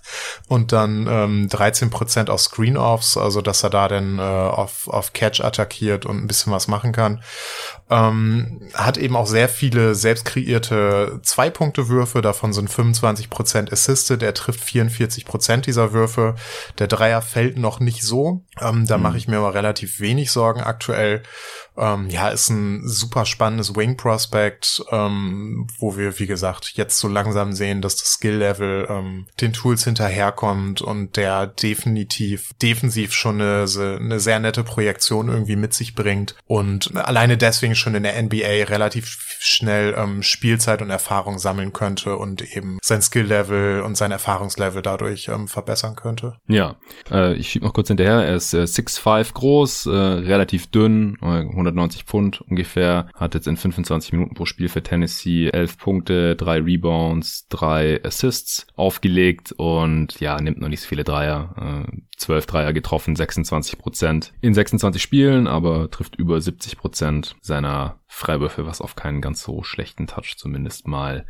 und dann ähm, 13% aus Screen-Offs, also dass er da dann äh, auf, auf Catch attackiert und ein bisschen was machen kann. Ähm, hat eben auch sehr viele selbst kreierte Zwei-Punkte-Würfe, davon sind 25% Assisted, er trifft 44% dieser Würfe. Der Dreier fällt noch nicht so, ähm, da hm. mache ich mir aber relativ wenig Sorgen aktuell. Ähm, ja, ist ein super spannendes Wing Prospect, ähm, wo wir, wie gesagt, jetzt so langsam sehen, dass das Skill-Level ähm, den Tools hinterherkommt und der definitiv defensiv schon eine, eine sehr nette Projektion irgendwie mit sich bringt und alleine deswegen schon in der NBA relativ schnell ähm, Spielzeit und Erfahrung sammeln könnte und eben sein Skill-Level und sein Erfahrungslevel dadurch ähm, verbessern könnte. Ja, äh, ich schieb noch kurz hinterher. Er ist äh, 6'5 groß, äh, relativ dünn, äh, 190 Pfund ungefähr, hat jetzt in 25 Minuten pro Spiel für Tennessee 11 Punkte, 3 Rebounds, 3 Assists aufgelegt und ja, nimmt noch nicht so viele Dreier. Äh, 12 Dreier getroffen, 26 Prozent in 26 Spielen, aber trifft über 70 Prozent seiner Freiwürfe, was auf keinen ganz so schlechten Touch zumindest mal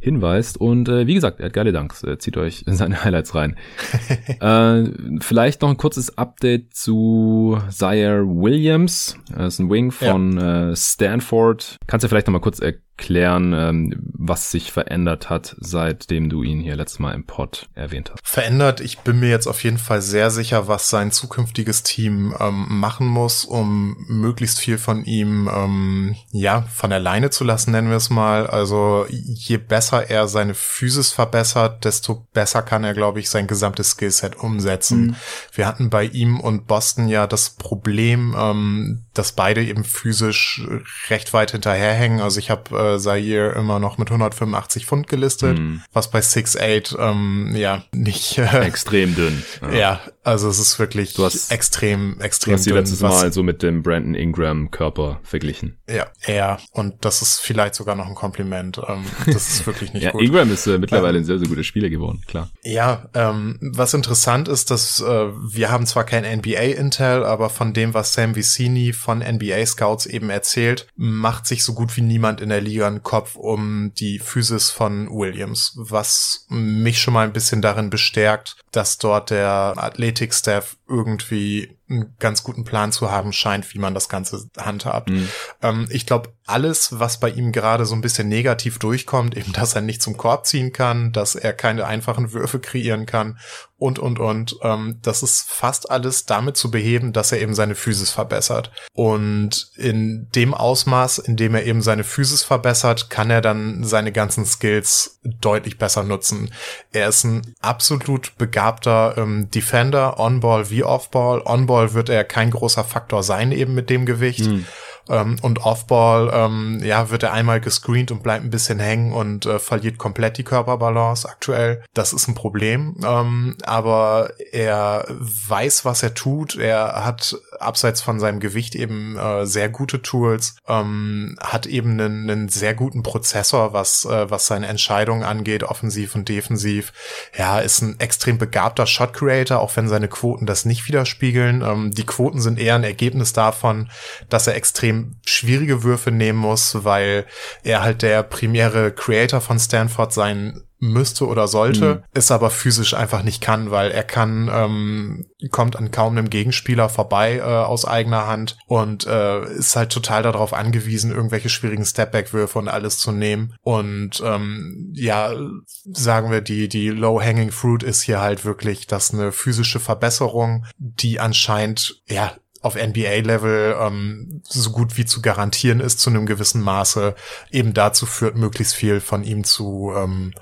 hinweist. Und äh, wie gesagt, er hat geile Danks. Äh, zieht euch seine Highlights rein. [laughs] äh, vielleicht noch ein kurzes Update zu Zaire Williams. Er ist ein Wing von ja. äh, Stanford. Kannst du vielleicht noch mal kurz erklären? Klären, ähm, was sich verändert hat, seitdem du ihn hier letztes Mal im Pod erwähnt hast. Verändert, ich bin mir jetzt auf jeden Fall sehr sicher, was sein zukünftiges Team ähm, machen muss, um möglichst viel von ihm ähm, ja von alleine zu lassen, nennen wir es mal. Also je besser er seine Physis verbessert, desto besser kann er, glaube ich, sein gesamtes Skillset umsetzen. Mhm. Wir hatten bei ihm und Boston ja das Problem, ähm, dass beide eben physisch recht weit hinterherhängen. Also ich habe äh, Zaire immer noch mit 185 Pfund gelistet, mm. was bei 6'8 ähm, ja nicht äh, extrem dünn. [laughs] Ja. ja. Also es ist wirklich du hast, extrem, extrem du hast die letztes Mal so mit dem Brandon Ingram Körper verglichen. Ja, ja, und das ist vielleicht sogar noch ein Kompliment. Ähm, das ist wirklich nicht [laughs] ja, gut. Ingram ist äh, mittlerweile ähm, ein sehr, sehr guter Spieler geworden, klar. Ja, ähm, was interessant ist, dass äh, wir haben zwar kein NBA-Intel, aber von dem, was Sam Vicini von NBA-Scouts eben erzählt, macht sich so gut wie niemand in der Liga einen Kopf um die Physis von Williams, was mich schon mal ein bisschen darin bestärkt, dass dort der Athletik-Staff irgendwie einen ganz guten Plan zu haben scheint, wie man das Ganze handhabt. Mhm. Ähm, ich glaube, alles, was bei ihm gerade so ein bisschen negativ durchkommt, eben, dass er nicht zum Korb ziehen kann, dass er keine einfachen Würfe kreieren kann und, und, und, ähm, das ist fast alles damit zu beheben, dass er eben seine Physis verbessert. Und in dem Ausmaß, in dem er eben seine Physis verbessert, kann er dann seine ganzen Skills deutlich besser nutzen. Er ist ein absolut begabter ähm, Defender, On-Ball wie Off-Ball. On-Ball wird er kein großer Faktor sein eben mit dem Gewicht. Mhm. Ähm, und Offball, ähm, ja, wird er einmal gescreent und bleibt ein bisschen hängen und äh, verliert komplett die Körperbalance aktuell. Das ist ein Problem. Ähm, aber er weiß, was er tut. Er hat abseits von seinem Gewicht eben äh, sehr gute Tools, ähm, hat eben einen, einen sehr guten Prozessor, was, äh, was seine Entscheidungen angeht, offensiv und defensiv. Ja, ist ein extrem begabter Shot Creator, auch wenn seine Quoten das nicht widerspiegeln. Ähm, die Quoten sind eher ein Ergebnis davon, dass er extrem schwierige Würfe nehmen muss, weil er halt der primäre Creator von Stanford sein müsste oder sollte, mhm. es aber physisch einfach nicht kann, weil er kann, ähm, kommt an kaum einem Gegenspieler vorbei äh, aus eigener Hand und äh, ist halt total darauf angewiesen, irgendwelche schwierigen Stepback-Würfe und alles zu nehmen. Und ähm, ja, sagen wir, die, die Low-Hanging Fruit ist hier halt wirklich, dass eine physische Verbesserung, die anscheinend ja auf NBA-Level ähm, so gut wie zu garantieren ist zu einem gewissen Maße, eben dazu führt, möglichst viel von ihm zu ähm,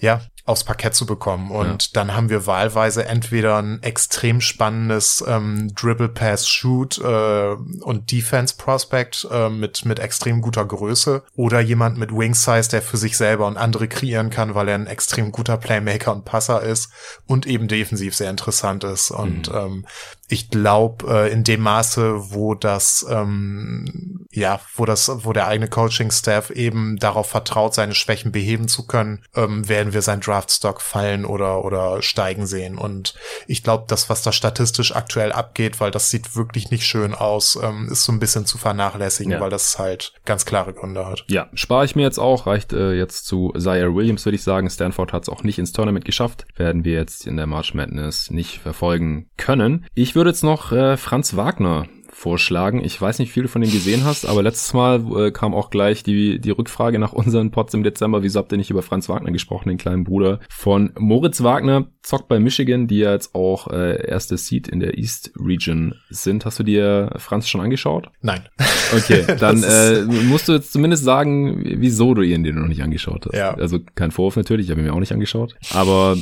ja, aufs Parkett zu bekommen. Und ja. dann haben wir wahlweise entweder ein extrem spannendes ähm, Dribble Pass Shoot äh, und Defense Prospect äh, mit mit extrem guter Größe oder jemand mit Wing Size, der für sich selber und andere kreieren kann, weil er ein extrem guter Playmaker und Passer ist und eben defensiv sehr interessant ist. Und mhm. ähm, ich glaube, äh, in dem Maße, wo das, ähm, ja, wo das, wo der eigene Coaching-Staff eben darauf vertraut, seine Schwächen beheben zu können, ähm, werden wir sein Draftstock fallen oder oder steigen sehen. Und ich glaube, das, was da statistisch aktuell abgeht, weil das sieht wirklich nicht schön aus, ähm, ist so ein bisschen zu vernachlässigen, ja. weil das halt ganz klare Gründe hat. Ja, spare ich mir jetzt auch, reicht äh, jetzt zu Zaire Williams, würde ich sagen. Stanford hat es auch nicht ins Tournament geschafft, werden wir jetzt in der March Madness nicht verfolgen können. Ich würde jetzt noch äh, Franz Wagner vorschlagen. Ich weiß nicht, wie viel du von dem gesehen hast, aber letztes Mal äh, kam auch gleich die, die Rückfrage nach unseren Pots im Dezember. Wieso habt ihr nicht über Franz Wagner gesprochen, den kleinen Bruder von Moritz Wagner? Zockt bei Michigan, die ja jetzt auch äh, erste Seed in der East Region sind. Hast du dir Franz schon angeschaut? Nein. Okay, [laughs] dann äh, musst du jetzt zumindest sagen, wieso du ihn dir noch nicht angeschaut hast. Ja. Also kein Vorwurf natürlich, ich habe ihn mir auch nicht angeschaut. Aber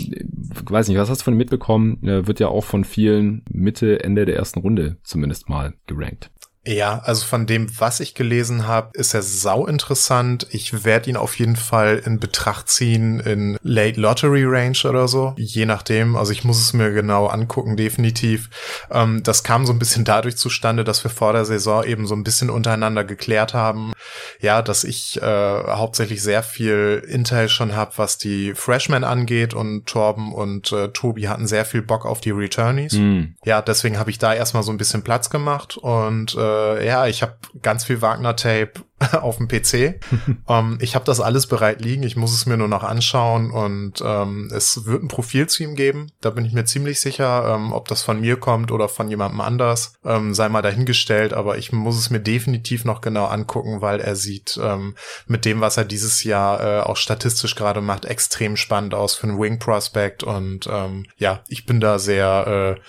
weiß nicht, was hast du von ihm mitbekommen? Er wird ja auch von vielen Mitte, Ende der ersten Runde zumindest mal gerankt. Ja, also von dem, was ich gelesen habe, ist er sau interessant. Ich werde ihn auf jeden Fall in Betracht ziehen in Late Lottery Range oder so. Je nachdem. Also ich muss es mir genau angucken, definitiv. Ähm, das kam so ein bisschen dadurch zustande, dass wir vor der Saison eben so ein bisschen untereinander geklärt haben. Ja, dass ich äh, hauptsächlich sehr viel Intel schon habe, was die Freshmen angeht und Torben und äh, Tobi hatten sehr viel Bock auf die Returnees. Mm. Ja, deswegen habe ich da erstmal so ein bisschen Platz gemacht und äh, äh, ja, ich habe ganz viel Wagner-Tape [laughs] auf dem PC. [laughs] ähm, ich habe das alles bereit liegen. Ich muss es mir nur noch anschauen und ähm, es wird ein Profil zu ihm geben. Da bin ich mir ziemlich sicher, ähm, ob das von mir kommt oder von jemandem anders, ähm, sei mal dahingestellt. Aber ich muss es mir definitiv noch genau angucken, weil er sieht ähm, mit dem, was er dieses Jahr äh, auch statistisch gerade macht, extrem spannend aus für einen Wing Prospect. Und ähm, ja, ich bin da sehr äh,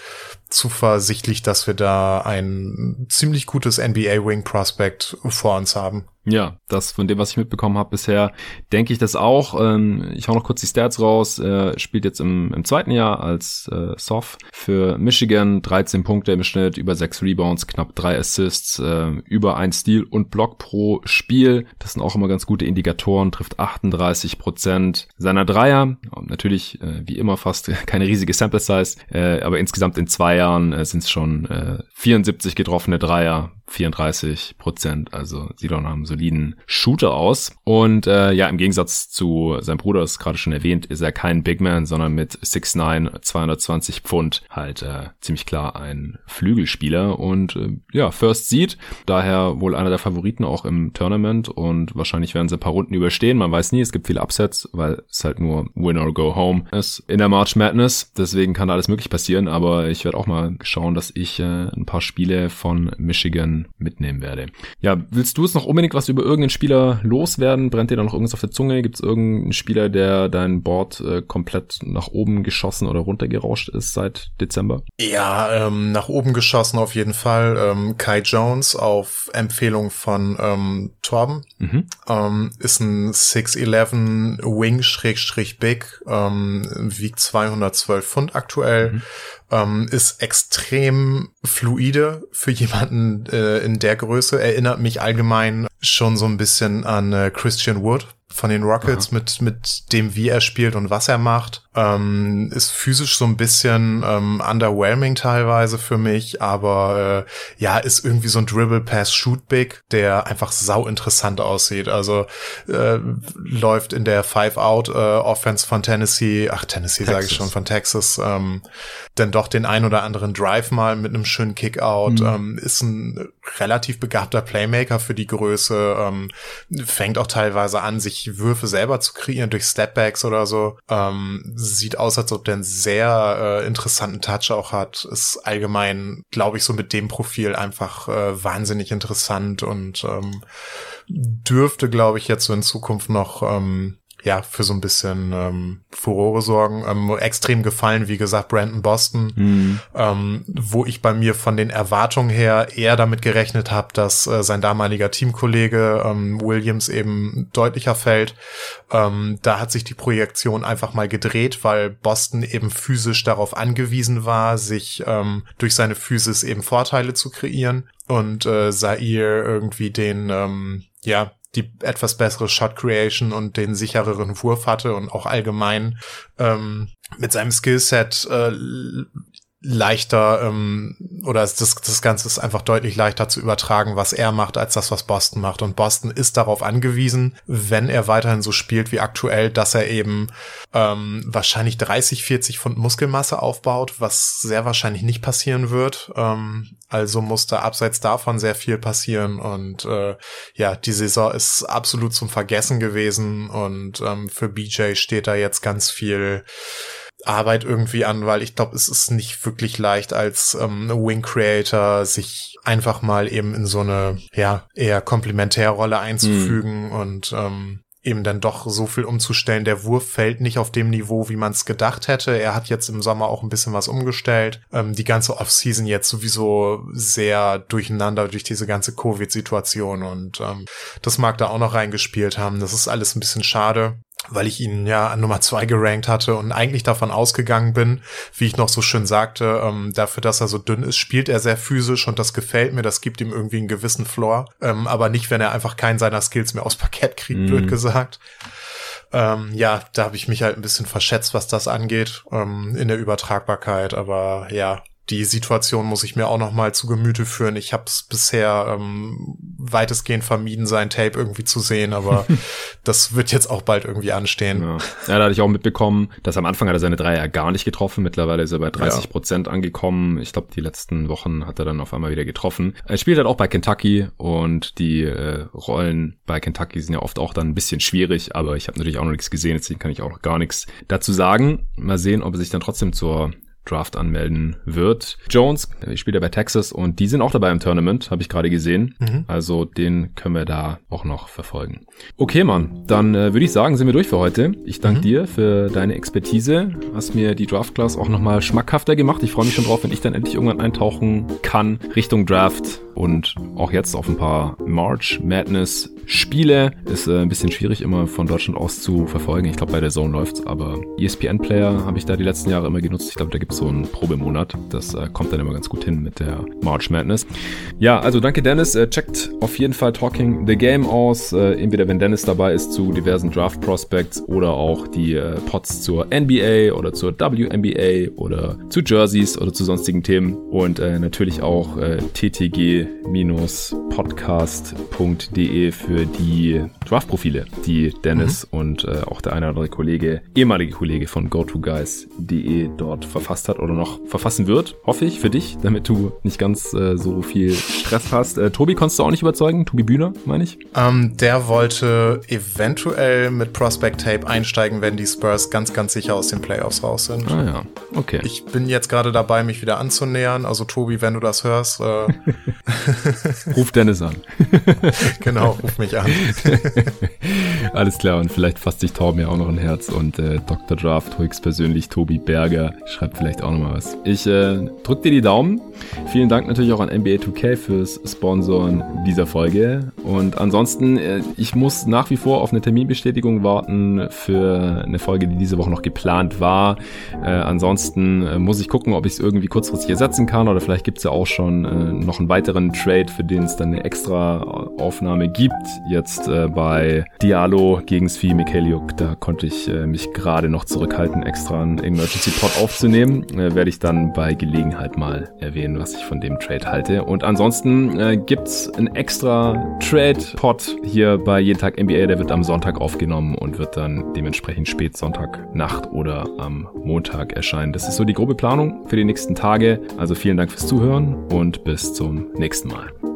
zuversichtlich, dass wir da ein ziemlich gutes NBA Wing Prospect vor uns haben. Ja, das von dem, was ich mitbekommen habe bisher, denke ich das auch. Ähm, ich hau noch kurz die Stats raus. Er spielt jetzt im, im zweiten Jahr als äh, Soft für Michigan. 13 Punkte im Schnitt, über 6 Rebounds, knapp 3 Assists, äh, über 1 Steal und Block pro Spiel. Das sind auch immer ganz gute Indikatoren. Trifft 38 Prozent seiner Dreier. Natürlich, äh, wie immer, fast [laughs] keine riesige Sample Size. Äh, aber insgesamt in zwei Jahren äh, sind es schon äh, 74 getroffene Dreier 34 Prozent. Also sieht auch nach einem soliden Shooter aus. Und äh, ja, im Gegensatz zu seinem Bruder, das gerade schon erwähnt, ist er kein Big Man, sondern mit 6'9, 220 Pfund halt äh, ziemlich klar ein Flügelspieler. Und äh, ja, First Seed, daher wohl einer der Favoriten auch im Tournament. Und wahrscheinlich werden sie ein paar Runden überstehen. Man weiß nie, es gibt viele Upsets, weil es halt nur Win or Go Home ist in der March Madness. Deswegen kann da alles möglich passieren. Aber ich werde auch mal schauen, dass ich äh, ein paar Spiele von Michigan mitnehmen werde. Ja, willst du es noch unbedingt was über irgendeinen Spieler loswerden? Brennt dir da noch irgendwas auf der Zunge? Gibt es irgendeinen Spieler, der dein Board äh, komplett nach oben geschossen oder runtergerauscht ist seit Dezember? Ja, ähm, nach oben geschossen auf jeden Fall. Ähm, Kai Jones auf Empfehlung von ähm, Torben. Mhm. Ähm, ist ein 6'11 Wing-Big, ähm, wiegt 212 Pfund aktuell. Mhm ähm, ist extrem fluide für jemanden äh, in der Größe. Erinnert mich allgemein schon so ein bisschen an äh, Christian Wood von den Rockets Aha. mit mit dem wie er spielt und was er macht ähm, ist physisch so ein bisschen ähm, underwhelming teilweise für mich aber äh, ja ist irgendwie so ein Dribble Pass Shoot Big der einfach sau interessant aussieht also äh, läuft in der Five Out äh, Offense von Tennessee ach Tennessee sage ich schon von Texas ähm, denn doch den ein oder anderen Drive mal mit einem schönen Kickout, mhm. ähm, ist ein relativ begabter Playmaker für die Größe, ähm, fängt auch teilweise an, sich Würfe selber zu kreieren durch Stepbacks oder so. Ähm, sieht aus, als ob der einen sehr äh, interessanten Touch auch hat. Ist allgemein, glaube ich, so mit dem Profil einfach äh, wahnsinnig interessant und ähm, dürfte, glaube ich, jetzt so in Zukunft noch ähm, ja, für so ein bisschen ähm, Furore sorgen. Ähm, extrem gefallen, wie gesagt, Brandon Boston, mhm. ähm, wo ich bei mir von den Erwartungen her eher damit gerechnet habe, dass äh, sein damaliger Teamkollege ähm, Williams eben deutlicher fällt. Ähm, da hat sich die Projektion einfach mal gedreht, weil Boston eben physisch darauf angewiesen war, sich ähm, durch seine Physis eben Vorteile zu kreieren und äh, Zaire irgendwie den ähm, ja die etwas bessere Shot Creation und den sichereren Wurf hatte und auch allgemein ähm, mit seinem Skillset äh, leichter ähm, oder das, das Ganze ist einfach deutlich leichter zu übertragen, was er macht, als das, was Boston macht. Und Boston ist darauf angewiesen, wenn er weiterhin so spielt wie aktuell, dass er eben ähm, wahrscheinlich 30, 40 Pfund Muskelmasse aufbaut, was sehr wahrscheinlich nicht passieren wird. Ähm, also muss da abseits davon sehr viel passieren. Und äh, ja, die Saison ist absolut zum Vergessen gewesen. Und ähm, für BJ steht da jetzt ganz viel Arbeit irgendwie an, weil ich glaube, es ist nicht wirklich leicht als ähm, Wing Creator sich einfach mal eben in so eine ja eher Komplementärrolle einzufügen mhm. und ähm, eben dann doch so viel umzustellen. Der Wurf fällt nicht auf dem Niveau, wie man es gedacht hätte. Er hat jetzt im Sommer auch ein bisschen was umgestellt. Ähm, die ganze Offseason jetzt sowieso sehr durcheinander durch diese ganze Covid-Situation und ähm, das mag da auch noch reingespielt haben. Das ist alles ein bisschen schade weil ich ihn ja an Nummer zwei gerankt hatte und eigentlich davon ausgegangen bin, wie ich noch so schön sagte, ähm, dafür, dass er so dünn ist, spielt er sehr physisch und das gefällt mir, das gibt ihm irgendwie einen gewissen Floor, ähm, aber nicht, wenn er einfach keinen seiner Skills mehr aufs Parkett kriegt, mm. blöd gesagt. Ähm, ja, da habe ich mich halt ein bisschen verschätzt, was das angeht, ähm, in der Übertragbarkeit, aber ja, die Situation muss ich mir auch noch mal zu Gemüte führen. Ich habe es bisher ähm, weitestgehend vermieden, sein Tape irgendwie zu sehen, aber [laughs] das wird jetzt auch bald irgendwie anstehen. Ja. ja, da hatte ich auch mitbekommen, dass am Anfang hat er seine Dreier gar nicht getroffen. Mittlerweile ist er bei 30 Prozent ja. angekommen. Ich glaube, die letzten Wochen hat er dann auf einmal wieder getroffen. Er spielt halt auch bei Kentucky und die äh, Rollen bei Kentucky sind ja oft auch dann ein bisschen schwierig, aber ich habe natürlich auch noch nichts gesehen, deswegen kann ich auch noch gar nichts dazu sagen. Mal sehen, ob er sich dann trotzdem zur Draft anmelden wird. Jones spielt ja bei Texas und die sind auch dabei im Tournament, habe ich gerade gesehen. Mhm. Also den können wir da auch noch verfolgen. Okay, Mann, dann äh, würde ich sagen, sind wir durch für heute. Ich danke mhm. dir für deine Expertise. Hast mir die Draft Class auch nochmal schmackhafter gemacht. Ich freue mich schon drauf, wenn ich dann endlich irgendwann eintauchen kann Richtung Draft und auch jetzt auf ein paar March Madness Spiele. Ist äh, ein bisschen schwierig immer von Deutschland aus zu verfolgen. Ich glaube, bei der Zone läuft's, aber ESPN Player habe ich da die letzten Jahre immer genutzt. Ich glaube, da gibt es so einen Probemonat. Das äh, kommt dann immer ganz gut hin mit der March Madness. Ja, also danke Dennis. Äh, checkt auf jeden Fall Talking the Game aus. Äh, entweder wenn Dennis dabei ist zu diversen Draft Prospects oder auch die äh, Pots zur NBA oder zur WNBA oder zu Jerseys oder zu sonstigen Themen und äh, natürlich auch äh, ttg-podcast.de für für die Draft-Profile, die Dennis mhm. und äh, auch der eine oder andere Kollege, ehemalige Kollege von GoToGuys.de dort verfasst hat oder noch verfassen wird, hoffe ich, für dich, damit du nicht ganz äh, so viel Stress hast. Äh, Tobi konntest du auch nicht überzeugen? Tobi Bühner, meine ich? Ähm, der wollte eventuell mit Prospect Tape einsteigen, wenn die Spurs ganz, ganz sicher aus den Playoffs raus sind. Ah ja, okay. Ich bin jetzt gerade dabei, mich wieder anzunähern. Also Tobi, wenn du das hörst. Äh [laughs] [laughs] ruf Dennis an. [laughs] genau, ruf mich an. [laughs] Alles klar, und vielleicht fasst sich Torben ja auch noch ein Herz und äh, Dr. Draft höchstpersönlich Tobi Berger schreibt vielleicht auch noch mal was. Ich äh, drück dir die Daumen. Vielen Dank natürlich auch an NBA 2K fürs Sponsoren dieser Folge. Und ansonsten, äh, ich muss nach wie vor auf eine Terminbestätigung warten für eine Folge, die diese Woche noch geplant war. Äh, ansonsten äh, muss ich gucken, ob ich es irgendwie kurzfristig ersetzen kann oder vielleicht gibt es ja auch schon äh, noch einen weiteren Trade, für den es dann eine extra Aufnahme gibt jetzt äh, bei Diallo gegen Svi Mikheliuk. Da konnte ich äh, mich gerade noch zurückhalten, extra einen Emergency Pod aufzunehmen. Äh, Werde ich dann bei Gelegenheit mal erwähnen, was ich von dem Trade halte. Und ansonsten äh, gibt's einen extra Trade-Pod hier bei Jeden Tag NBA. Der wird am Sonntag aufgenommen und wird dann dementsprechend spät Sonntag Nacht oder am Montag erscheinen. Das ist so die grobe Planung für die nächsten Tage. Also vielen Dank fürs Zuhören und bis zum nächsten Mal. next time.